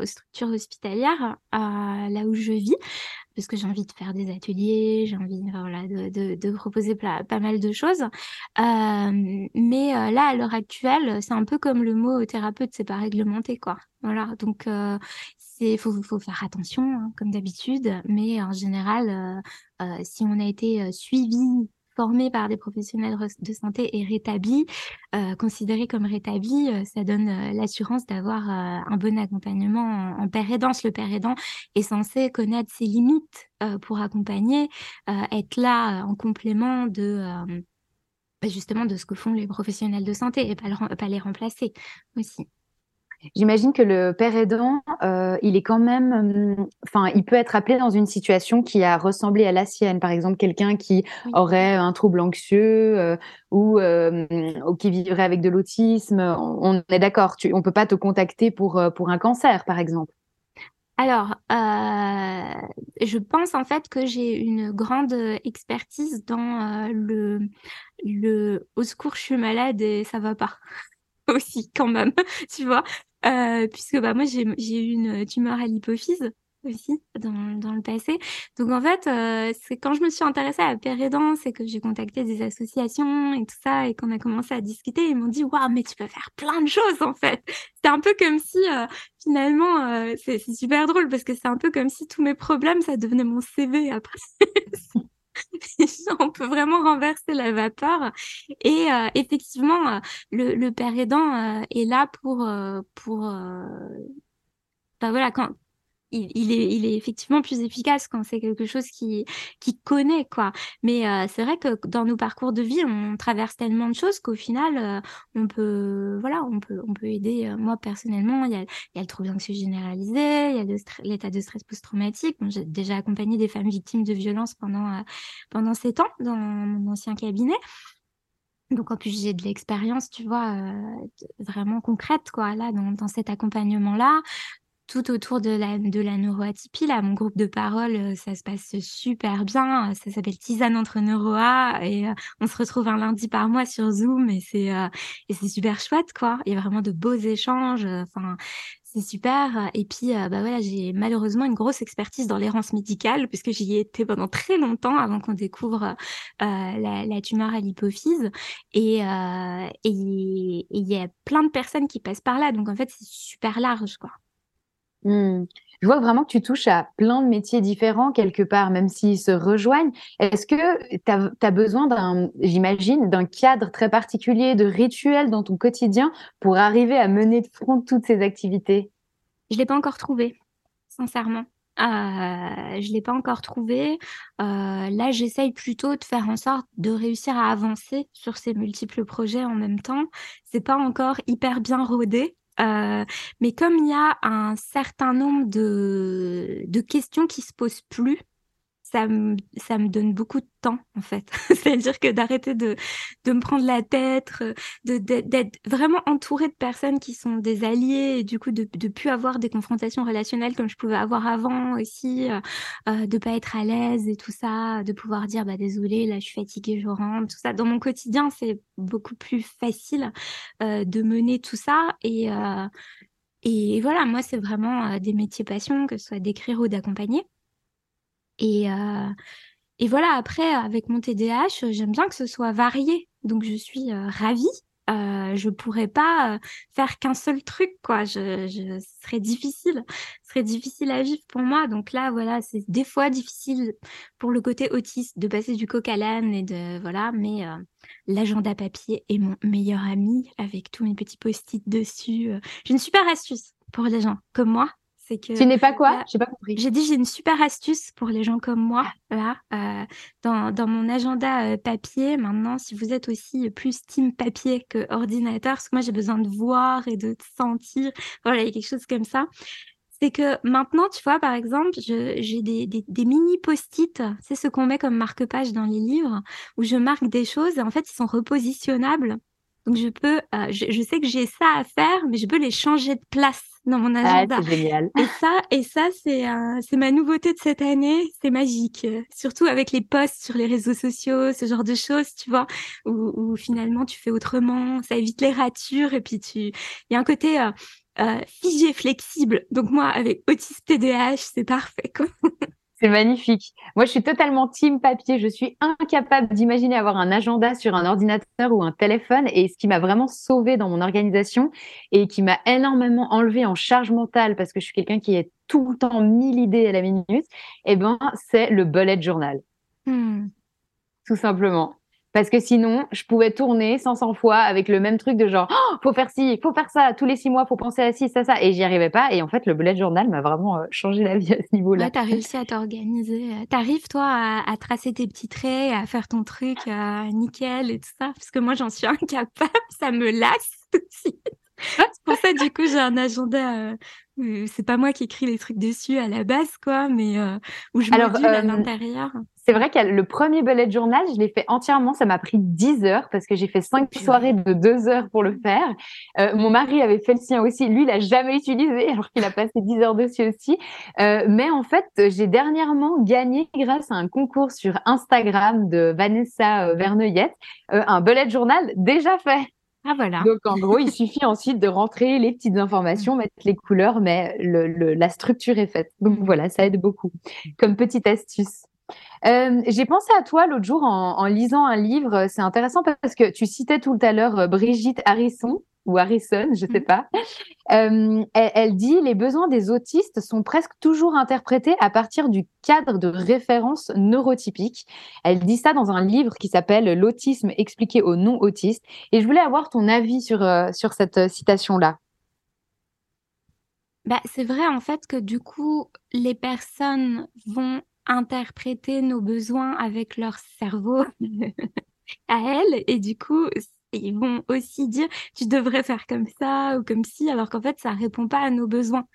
S3: aux structures hospitalières là où je vis, parce que j'ai envie de faire des ateliers, j'ai envie voilà, de, de, de proposer pas, mal de choses. mais là, à l'heure actuelle, c'est un peu comme le mot thérapeute, c'est pas réglementé, quoi. Voilà, donc il faut, faire attention, hein, comme d'habitude, mais en général, euh, euh, si on a été euh, suivi, formé par des professionnels de santé et rétabli, considéré comme rétabli, ça donne l'assurance d'avoir un bon accompagnement en, en père aidance. Le père aidant est censé connaître ses limites pour accompagner, être là en complément de bah, justement de ce que font les professionnels de santé et pas les remplacer aussi.
S2: J'imagine que le père aidant, euh, il est quand même, hum, enfin, il peut être appelé dans une situation qui a ressemblé à la sienne. Par exemple, quelqu'un qui aurait un trouble anxieux euh, euh, ou, qui vivrait avec de l'autisme. On, est d'accord. On ne peut pas te contacter pour pour un cancer, par exemple.
S3: Alors, je pense en fait que j'ai une grande expertise dans le, le au secours, je suis malade et ça va pas aussi quand même, tu vois. Euh, puisque bah, moi, j'ai eu une tumeur à l'hypophyse aussi dans, dans, le passé. Donc en fait, euh, c'est quand je me suis intéressée à la pérédance et que j'ai contacté des associations et tout ça et qu'on a commencé à discuter, ils m'ont dit waouh mais tu peux faire plein de choses en fait. C'est un peu comme si euh, finalement euh, c'est super drôle parce que c'est un peu comme si tous mes problèmes ça devenait mon CV après. on peut vraiment renverser la vapeur. Et euh, effectivement, euh, le, père aidant euh, est là pour, pour bah voilà, quand, il, est, il est effectivement plus efficace quand c'est quelque chose qui, qui connaît, quoi. Mais euh, c'est vrai que dans nos parcours de vie, on traverse tellement de choses qu'au final, euh, on peut, voilà, on peut, on peut aider. Euh, moi, personnellement, il y a, il y a le trouble anxieux généralisé, il y a l'état de stress post-traumatique. j'ai déjà accompagné des femmes victimes de violences pendant, pendant sept ans dans mon ancien cabinet. Donc en plus j'ai de l'expérience, tu vois, vraiment concrète quoi là dans, dans cet accompagnement là tout autour de la, neuroatypie. Là, mon groupe de parole, ça se passe super bien. Ça s'appelle Tisane entre neuroa et on se retrouve un lundi par mois sur Zoom et c'est super chouette quoi. Il y a vraiment de beaux échanges. Enfin, c'est super. Et puis, euh, bah voilà, j'ai malheureusement une grosse expertise dans l'errance médicale puisque j'y ai été pendant très longtemps avant qu'on découvre euh, la, tumeur à l'hypophyse. Et euh, il y a plein de personnes qui passent par là. Donc, en fait, c'est super large, quoi.
S2: Mmh. Je vois vraiment que tu touches à plein de métiers différents quelque part, même s'ils se rejoignent. Est-ce que tu as, besoin d'un, j'imagine, d'un cadre très particulier, de rituels dans ton quotidien pour arriver à mener de front toutes ces activités?
S3: Je ne l'ai pas encore trouvé, sincèrement. Euh, je ne l'ai pas encore trouvé. Euh, là, j'essaye plutôt de faire en sorte de réussir à avancer sur ces multiples projets en même temps. C'est pas encore hyper bien rodé, euh, mais comme il y a un certain nombre de, de questions qui se posent plus, ça me, ça me donne beaucoup de temps, en fait. C'est-à-dire que d'arrêter de, de me prendre la tête, euh, d'être vraiment entourée de personnes qui sont des alliés, et du coup, de ne plus avoir des confrontations relationnelles comme je pouvais avoir avant aussi, euh, euh, de pas être à l'aise et tout ça, de pouvoir dire, bah, désolé, là, je suis fatiguée, je rentre, tout ça. Dans mon quotidien, c'est beaucoup plus facile euh, de mener tout ça et, et voilà, moi, c'est vraiment des métiers passion, que ce soit d'écrire ou d'accompagner. Et, euh, et voilà, après, avec mon TDAH, j'aime bien que ce soit varié. Donc, je suis euh, ravie. Euh, je pourrais pas euh, faire qu'un seul truc, quoi. Je, je ce serait difficile, serait difficile à vivre pour moi. Donc là, voilà, c'est des fois difficile pour le côté autiste de passer du coq à l'âne et de voilà. Mais l'agenda papier est mon meilleur ami avec tous mes petits post-it dessus. J'ai une super astuce pour les gens comme moi
S2: tu n'es pas quoi? J'ai pas compris.
S3: J'ai dit j'ai une super astuce pour les gens comme moi là euh, dans, dans, mon agenda euh, papier. Maintenant, si vous êtes aussi plus team papier que ordinateur, parce que moi j'ai besoin de voir et de sentir. Voilà, il y a quelque chose comme ça. C'est que maintenant, tu vois, par exemple, j'ai des, des, des, mini post-it, c'est ce qu'on met comme marque-page dans les livres, où je marque des choses et en fait, ils sont repositionnables. Donc, je peux, euh, je, je, sais que j'ai ça à faire, mais je peux les changer de place dans mon ah, agenda.
S2: Ah, c'est génial.
S3: Et ça, et ça, c'est euh, c'est ma nouveauté de cette année. C'est magique. Surtout avec les posts sur les réseaux sociaux, ce genre de choses, tu vois, où, où finalement tu fais autrement, ça évite les ratures et puis tu, il y a un côté euh, euh, figé, flexible. Donc moi, avec autisme TDAH, c'est parfait. Quoi.
S2: C'est magnifique. Moi, je suis totalement team papier. Je suis incapable d'imaginer avoir un agenda sur un ordinateur ou un téléphone. Et ce qui m'a vraiment sauvé dans mon organisation et qui m'a énormément enlevé en charge mentale parce que je suis quelqu'un qui est tout le temps mille idées à la minute, eh ben, c'est le bullet journal. Hmm. Tout simplement. Parce que sinon, je pouvais tourner 500 fois avec le même truc de genre, oh, faut faire ci, faut faire ça, tous les six mois, faut penser à ci, ça, ça. Et j'y arrivais pas. Et en fait, le bullet journal m'a vraiment euh, changé la vie à ce niveau-là.
S3: Ouais, t'as réussi à t'organiser. T'arrives, toi, à, tracer tes petits traits, à faire ton truc euh, nickel et tout ça? Parce que moi, j'en suis incapable. Ça me lasse tout de suite. C'est pour ça, du coup, j'ai un agenda. Euh, c'est pas moi qui écris les trucs dessus à la base, quoi, mais où je Alors, à l'intérieur.
S2: C'est vrai que le premier bullet journal, je l'ai fait entièrement. Ça m'a pris 10 heures parce que j'ai fait cinq soirées de 2 heures pour le faire. Euh, mon mari avait fait le sien aussi. Lui, il l'a jamais utilisé alors qu'il a passé 10 heures dessus aussi. Euh, mais en fait, j'ai dernièrement gagné grâce à un concours sur Instagram de Vanessa euh, Verneuillette un bullet journal déjà fait.
S3: Ah voilà.
S2: Donc en gros, il suffit ensuite de rentrer les petites informations, mettre les couleurs, mais le, la structure est faite. Donc voilà, ça aide beaucoup. Comme petite astuce. Euh, j'ai pensé à toi l'autre jour en, lisant un livre. C'est intéressant parce que tu citais tout à l'heure euh, Brigitte Harrison ou Harrison, je ne sais mm. pas. Euh, elle, dit les besoins des autistes sont presque toujours interprétés à partir du cadre de référence neurotypique. Elle dit ça dans un livre qui s'appelle L'autisme expliqué aux non-autistes. Et je voulais avoir ton avis sur, sur cette citation-là.
S3: Bah, c'est vrai en fait que du coup, les personnes vont interpréter nos besoins avec leur cerveau à elles. Et du coup, ils vont aussi dire tu devrais faire comme ça ou comme ci, alors qu'en fait, ça répond pas à nos besoins.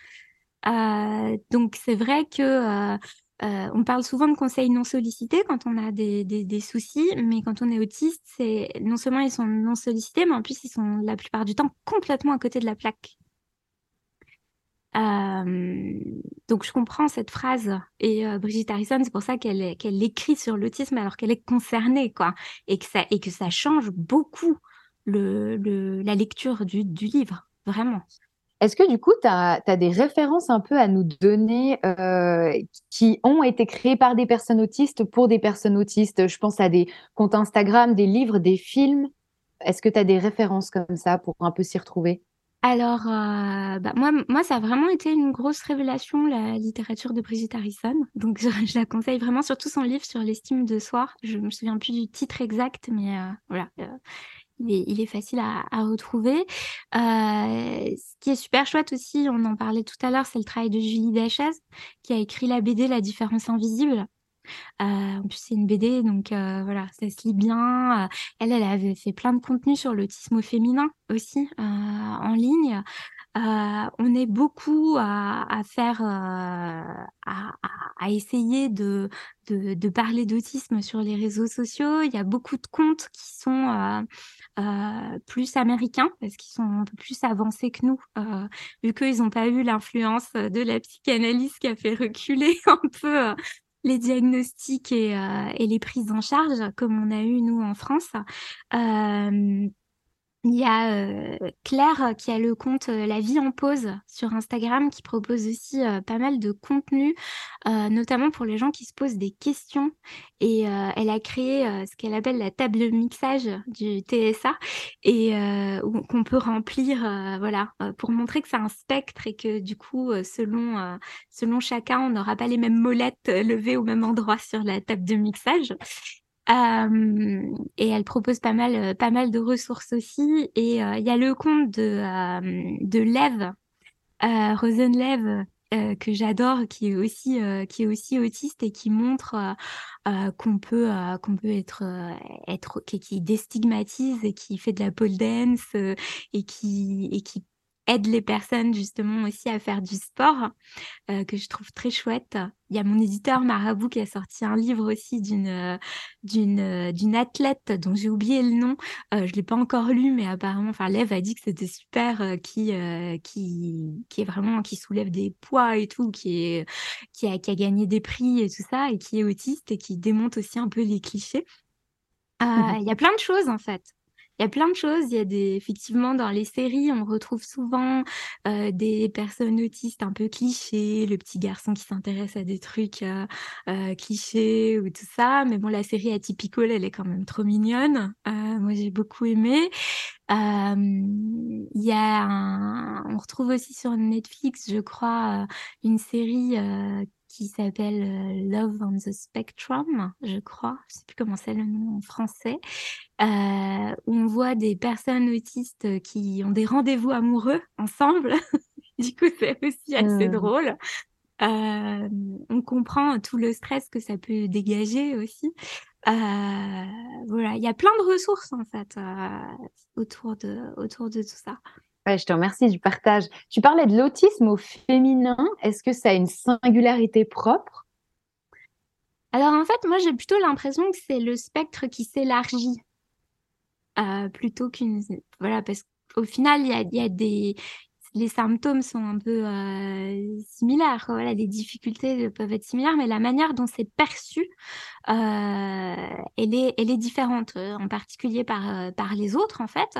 S3: Euh, donc, c'est vrai que euh, euh, on parle souvent de conseils non sollicités quand on a des, des, des soucis, mais quand on est autiste, c'est non seulement ils sont non sollicités, mais en plus ils sont la plupart du temps complètement à côté de la plaque. Donc je comprends cette phrase et Brigitte Harrison, c'est pour ça qu'elle qu'elle écrit sur l'autisme alors qu'elle est concernée, quoi, et que ça change beaucoup la lecture du, du livre, vraiment.
S2: Est-ce que du coup, tu as, des références un peu à nous donner euh, qui ont été créées par des personnes autistes pour des personnes autistes? Je pense à des comptes Instagram, des livres, des films. Est-ce que tu as des références comme ça pour un peu s'y retrouver?
S3: Alors, euh, bah, moi, moi, ça a vraiment été une grosse révélation, la littérature de Brigitte Harrison. Donc, je, la conseille vraiment, surtout son livre sur l'estime de soi. Je me souviens plus du titre exact, mais euh, voilà, il est, facile à, retrouver. Euh, ce qui est super chouette aussi, on en parlait tout à l'heure, c'est le travail de Julie Dachaz, qui a écrit la BD La différence invisible. En plus, c'est une BD, donc voilà, ça se lit bien. elle, elle avait fait plein de contenus sur l'autisme féminin aussi en ligne. on est beaucoup à, faire, à, essayer de, parler d'autisme sur les réseaux sociaux. Il y a beaucoup de comptes qui sont plus américains parce qu'ils sont un peu plus avancés que nous, vu qu'ils n'ont pas eu l'influence de la psychanalyse qui a fait reculer un peu les diagnostics et, et, les prises en charge comme on a eu nous en France. Il y a euh, Claire euh, qui a le compte euh, La vie en pause sur Instagram qui propose aussi pas mal de contenu, notamment pour les gens qui se posent des questions. Et elle a créé ce qu'elle appelle la table de mixage du TSA et qu'on peut remplir, voilà, pour montrer que c'est un spectre et que du coup, selon, selon chacun, on n'aura pas les mêmes molettes levées au même endroit sur la table de mixage. Euh, et elle propose pas mal, euh, pas mal de ressources aussi. Et euh, il y a le compte de, de Lev, Rosenlev, que j'adore, qui est aussi qui est aussi autiste et qui montre qu'on peut qu'on peut être être qui, qui, déstigmatise et qui fait de la pole dance et qui et qui aide les personnes justement aussi à faire du sport, euh, que je trouve très chouette. Il y a mon éditeur Marabout qui a sorti un livre aussi d'une d'une d'une athlète dont j'ai oublié le nom. Euh, je l'ai pas encore lu, mais apparemment, enfin, Lev a dit que c'était super, euh, qui euh, qui qui est vraiment qui soulève des poids et tout, qui est qui a qui a gagné des prix et tout ça, et qui est autiste et qui démonte aussi un peu les clichés. Il y a plein de choses en fait. Il y a plein de choses. Il y a des, effectivement, dans les séries, on retrouve souvent euh, des personnes autistes un peu clichés, le petit garçon qui s'intéresse à des trucs euh, euh, clichés ou tout ça. Mais bon, la série Atypical, elle est quand même trop mignonne. moi, j'ai beaucoup aimé. Y a on retrouve aussi sur Netflix, je crois, une série qui s'appelle euh, Love on the Spectrum, je crois, je sais plus comment c'est le nom en français, euh, où on voit des personnes autistes qui ont des rendez-vous amoureux ensemble. du coup, c'est aussi assez mmh. drôle. Euh, on comprend tout le stress que ça peut dégager aussi. voilà, il y a plein de ressources en fait autour de autour de tout ça
S2: je te remercie du partage. Tu parlais de l'autisme au féminin. Est-ce que ça a une singularité propre?
S3: Alors en fait, moi j'ai plutôt l'impression que c'est le spectre qui s'élargit euh, plutôt qu'une... Voilà, parce qu'au final, il y a, des, les symptômes sont un peu euh, similaires. Voilà, les difficultés peuvent être similaires, mais la manière dont c'est perçu, euh, elle, est, elle est différente, euh, en particulier par, par les autres, en fait,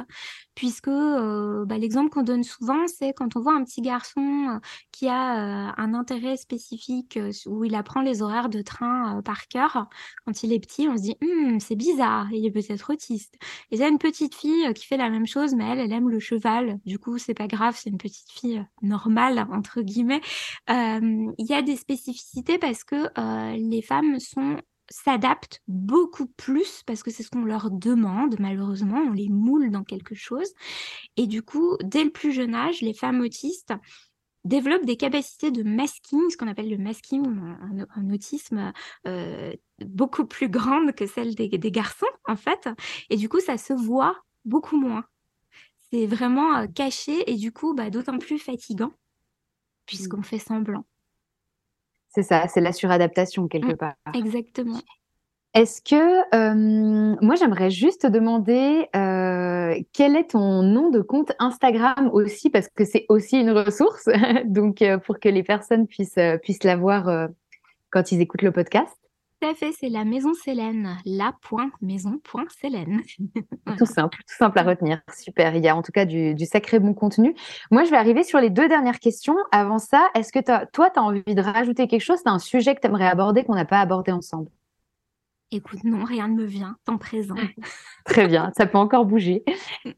S3: puisque euh, bah, l'exemple qu'on donne souvent, c'est quand on voit un petit garçon qui a un intérêt spécifique, où il apprend les horaires de train par cœur, quand il est petit, on se dit, hm, c'est bizarre, il est peut-être autiste. Et il y a une petite fille qui fait la même chose, mais elle, elle aime le cheval, du coup, c'est pas grave, c'est une petite fille normale, entre guillemets. Il y a des spécificités parce que les femmes sont s'adaptent beaucoup plus parce que c'est ce qu'on leur demande, malheureusement, on les moule dans quelque chose. Et du coup, dès le plus jeune âge, les femmes autistes développent des capacités de masking, ce qu'on appelle le masking, un, autisme euh, beaucoup plus grande que celle des, garçons, en fait. Et du coup, ça se voit beaucoup moins. C'est vraiment euh, caché et du coup, bah, d'autant plus fatigant puisqu'on mmh. fait semblant.
S2: C'est ça, c'est la suradaptation quelque mmh, part.
S3: Exactement.
S2: Est-ce que euh, moi j'aimerais juste te demander euh, quel est ton nom de compte Instagram aussi parce que c'est aussi une ressource donc euh, pour que les personnes puissent puissent la voir quand ils écoutent le podcast?
S3: Tout à fait, c'est la maison Célène, la.maison.célène.
S2: Tout simple, tout simple à retenir. Super, il y a en tout cas du, du, sacré bon contenu. Moi, je vais arriver sur les deux dernières questions. Avant ça, est-ce que toi, tu as envie de rajouter quelque chose Tu as un sujet que tu aimerais aborder qu'on n'a pas abordé ensemble?
S3: Écoute, non, rien ne me vient, tant présent.
S2: Très bien, ça peut encore bouger.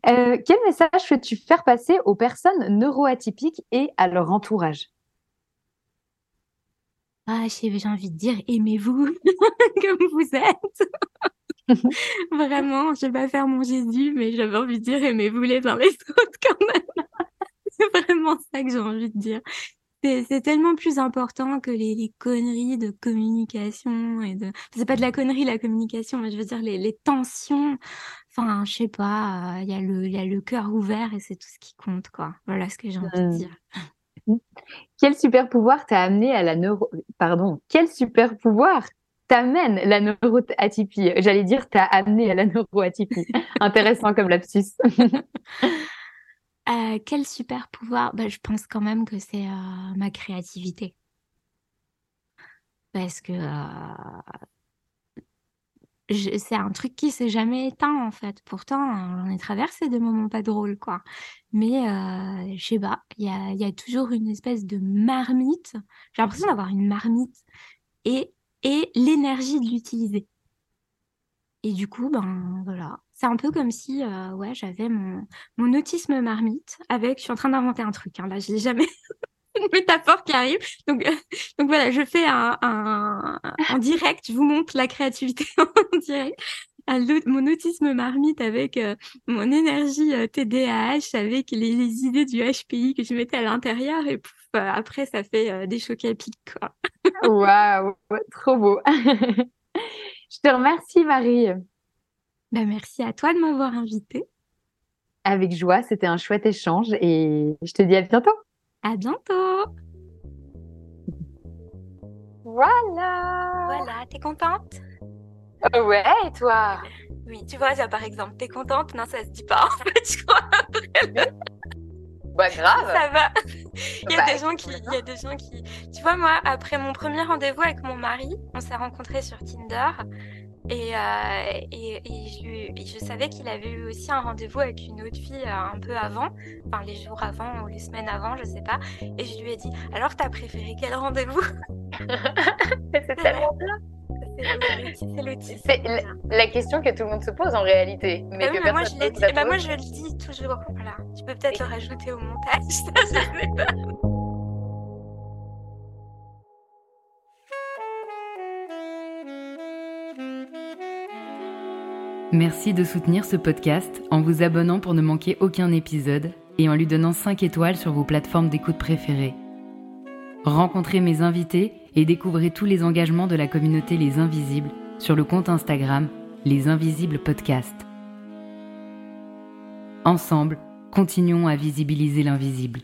S2: Euh, quel message veux-tu faire passer aux personnes neuroatypiques et à leur entourage?
S3: Ah, j'ai envie de dire, aimez-vous comme vous êtes. Vraiment, je vais pas faire mon Jésus, mais j'avais envie de dire, aimez-vous les uns les autres quand même. C'est vraiment ça que j'ai envie de dire. C'est tellement plus important que les, les, conneries de communication et de. C'est pas de la connerie la communication, mais je veux dire les, les tensions. Enfin, je sais pas. Il y a le, il y a le cœur ouvert et c'est tout ce qui compte, quoi. Voilà ce que j'ai envie de mmh. dire.
S2: Quel super pouvoir t'a amené à la neuro. Pardon. Quel super pouvoir t'amène la neuroatypie? J'allais dire t'as amené à la neuroatypie. Intéressant comme lapsus.
S3: Euh, quel super pouvoir? Bah, Je pense quand même que c'est euh, ma créativité. Parce que euh, c'est un truc qui s'est jamais éteint en fait. Pourtant, on ai traversé des moments pas drôles, quoi. Mais je sais pas, il y a, y a, toujours une espèce de marmite. J'ai l'impression d'avoir une marmite et, et l'énergie de l'utiliser. Et du coup, ben voilà, c'est un peu comme si euh, ouais, j'avais mon, mon autisme marmite avec, je suis en train d'inventer un truc, hein, là je l'ai jamais, une métaphore qui arrive. Donc, donc voilà, je fais un, un, en direct, je vous montre la créativité en direct. Mon autisme marmite avec euh, mon énergie euh, TDAH, avec les, les, idées du HPI que je mettais à l'intérieur et pouf, après ça fait des chocs à pic.
S2: Waouh, trop beau. je te remercie Marie.
S3: Bah, merci à toi de m'avoir invité.
S2: Avec joie, c'était un chouette échange et je te dis à bientôt.
S3: À bientôt.
S2: Voilà.
S3: Voilà, t'es contente?
S2: Euh, Ouais, et toi?
S3: Oui, tu vois, par exemple, t'es contente? Non, ça se dit pas en fait, je crois.
S2: bah grave.
S3: Ça va. il y a bah, des gens qui, il y a des gens qui, tu vois, moi, après mon premier rendez-vous avec mon mari, on s'est rencontrés sur Tinder. Et, euh, et, et, je, je, savais qu'il avait eu aussi un rendez-vous avec une autre fille euh, un peu avant, enfin les jours avant ou les semaines avant, je sais pas. Et je lui ai dit Alors, t'as préféré quel rendez-vous?
S2: C'est tellement bien. C'est la, question que tout le monde se pose en réalité. Mais
S3: ah
S2: que
S3: moi, je bah, moi, je le dis toujours. Voilà. Tu peux peut-être le rajouter au montage. Ça, je sais pas.
S1: Merci de soutenir ce podcast en vous abonnant pour ne manquer aucun épisode et en lui donnant 5 étoiles sur vos plateformes d'écoute préférées. Rencontrez mes invités et découvrez tous les engagements de la communauté Les Invisibles sur le compte Instagram Les Invisibles Podcast. Ensemble, continuons à visibiliser l'invisible.